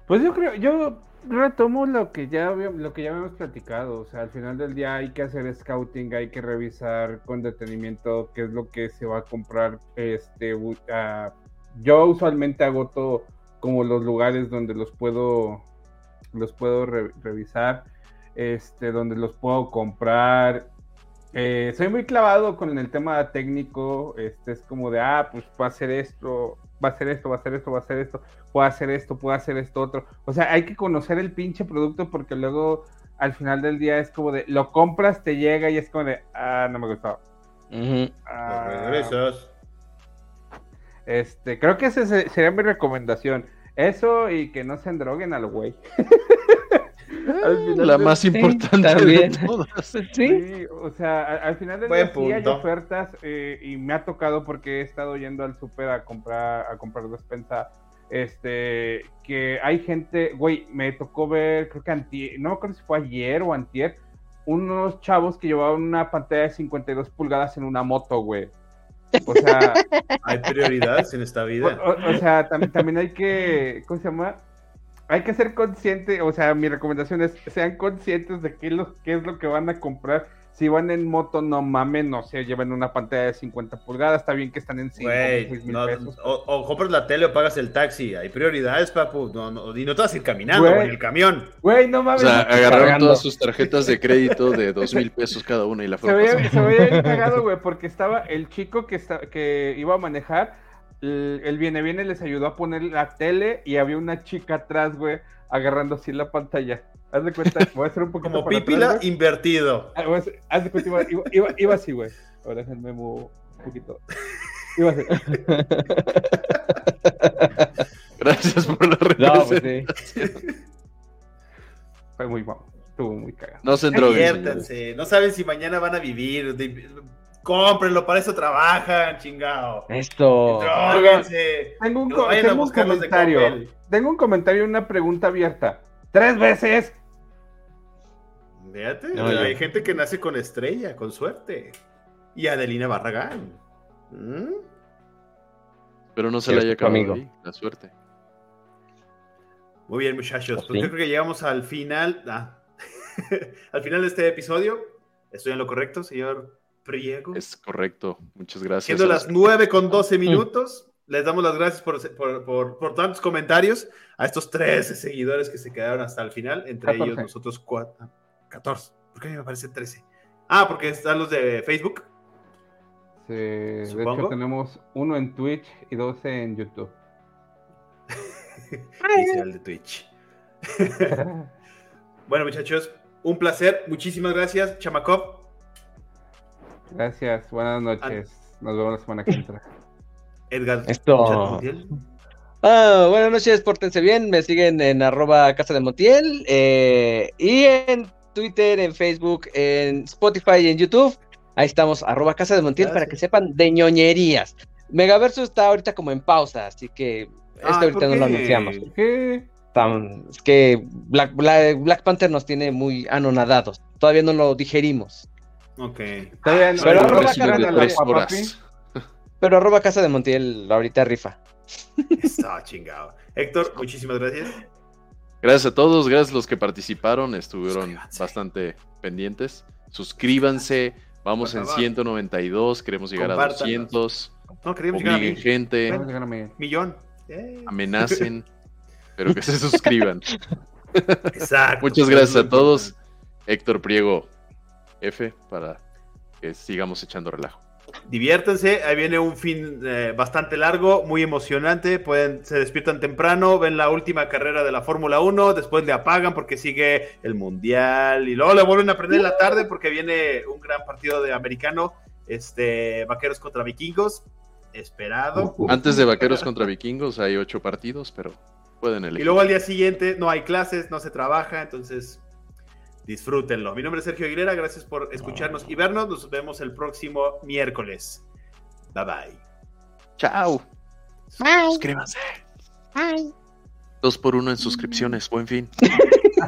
S4: Pues yo creo, yo retomo lo que ya lo que ya habíamos platicado, o sea, al final del día hay que hacer scouting, hay que revisar con detenimiento qué es lo que se va a comprar. Este, yo usualmente agoto como los lugares donde los puedo los puedo revisar, este, donde los puedo comprar. Eh, soy muy clavado con el tema técnico, este es como de, ah, pues va a hacer esto, va a hacer esto, va a hacer esto, va a hacer esto, puede hacer esto, puede hacer esto otro. O sea, hay que conocer el pinche producto porque luego al final del día es como de, lo compras, te llega y es como de, ah, no me gustó. Ah, este, creo que esa sería mi recomendación. Eso y que no se endroguen al güey. *laughs*
S5: la más importante de todas. *laughs*
S4: ¿Sí? o sea, al, final del día sí hay ofertas eh, y me ha tocado porque he estado yendo al súper a comprar a comprar despensa este que hay gente, güey, me tocó ver, creo que antier, no me acuerdo si fue ayer o antier, unos chavos que llevaban una pantalla de 52 pulgadas en una moto, güey. O sea, *laughs*
S2: hay prioridades en esta vida.
S4: O, sea, también, también hay que, ¿cómo se llama? Hay que ser consciente, o sea, mi recomendación es sean conscientes de qué, lo, qué es lo que van a comprar si van en moto, no mamen, no sé, llevan una pantalla de 50 pulgadas, está bien que están en 5
S2: no, pesos. O, compras la tele o pagas el taxi, hay prioridades, papu, no, no, y no te vas a ir caminando en el camión.
S4: Güey, no mames.
S5: O sea, agarraron todas sus tarjetas de crédito de dos mil pesos cada una y la
S4: fueron Se veía, se veía cagado, güey, porque estaba el chico que, está, que iba a manejar, el, viene viene les ayudó a poner la tele y había una chica atrás, güey, agarrando así la pantalla. Haz de cuenta, voy a hacer un poquito.
S2: Como pípila invertido.
S4: Ah, haz de cuenta, iba, iba, así, güey. Ahora déjenme un poquito. Iba así. *laughs*
S5: Gracias por la no, pues
S4: sí. Fue muy guapo. Estuvo muy cagado.
S5: No se
S2: No saben si mañana van a vivir. Cómprenlo, para eso trabajan, chingado.
S3: Esto.
S4: Tengo un, tengo un comentario. Tengo un comentario y una pregunta abierta. ¡Tres veces!
S2: Fíjate, hay gente que nace con estrella, con suerte. Y Adelina Barragán. ¿Mm?
S5: Pero no se le haya acabado ahí, la suerte.
S2: Muy bien, muchachos. Pues creo que llegamos al final. Ah, *laughs* al final de este episodio. Estoy en lo correcto, señor Priego.
S5: Es correcto. Muchas gracias.
S2: Siendo las 9 con 12 minutos. Les damos las gracias por, tantos comentarios a estos 13 seguidores que se quedaron hasta el final, entre ellos nosotros cuatro, 14. ¿Por qué a mí me parece 13? Ah, porque están los de Facebook.
S4: Sí, de hecho tenemos uno en Twitch y 12 en YouTube. *laughs*
S2: El de Twitch. *laughs* bueno, muchachos, un placer. Muchísimas gracias, Chamakov.
S4: Gracias, buenas noches. Nos vemos la semana que entra. *laughs*
S2: Edgar.
S3: Esto. Ah, buenas noches, pórtense bien. Me siguen en arroba casa de Montiel eh, y en Twitter, en Facebook, en Spotify y en YouTube. Ahí estamos, arroba casa de Montiel para que sepan de ñoñerías. Megaverso está ahorita como en pausa, así que este ah, ahorita no lo anunciamos. Es que Black, Black, Panther nos tiene muy anonadados. Todavía no lo digerimos.
S2: Ok.
S3: Todavía no. Pero arroba, *laughs* pero arroba casa de Montiel ahorita rifa.
S2: Está chingado. Héctor, muchísimas gracias.
S5: Gracias a todos, gracias a los que participaron, estuvieron bastante pendientes. Suscríbanse, vamos en 192, queremos llegar a 200.
S2: No, queremos llegar a
S5: gente.
S2: Millón. *laughs*
S5: Amenacen, pero que se suscriban. *laughs* Exacto. Muchas gracias a todos. Héctor Priego F para que sigamos echando relajo
S2: diviértanse, ahí viene un fin eh, bastante largo, muy emocionante, pueden, se despiertan temprano, ven la última carrera de la Fórmula 1, después le apagan porque sigue el Mundial y luego le vuelven a prender en la tarde porque viene un gran partido de americano, este, Vaqueros contra Vikingos, esperado.
S5: Antes de Vaqueros contra Vikingos hay ocho partidos, pero pueden elegir.
S2: Y luego al día siguiente no hay clases, no se trabaja, entonces disfrútenlo. Mi nombre es Sergio Aguilera, gracias por escucharnos y vernos. Nos vemos el próximo miércoles. Bye bye.
S5: Chao.
S6: Bye.
S5: Suscríbanse. Bye. Dos por uno en suscripciones. Buen fin. *laughs*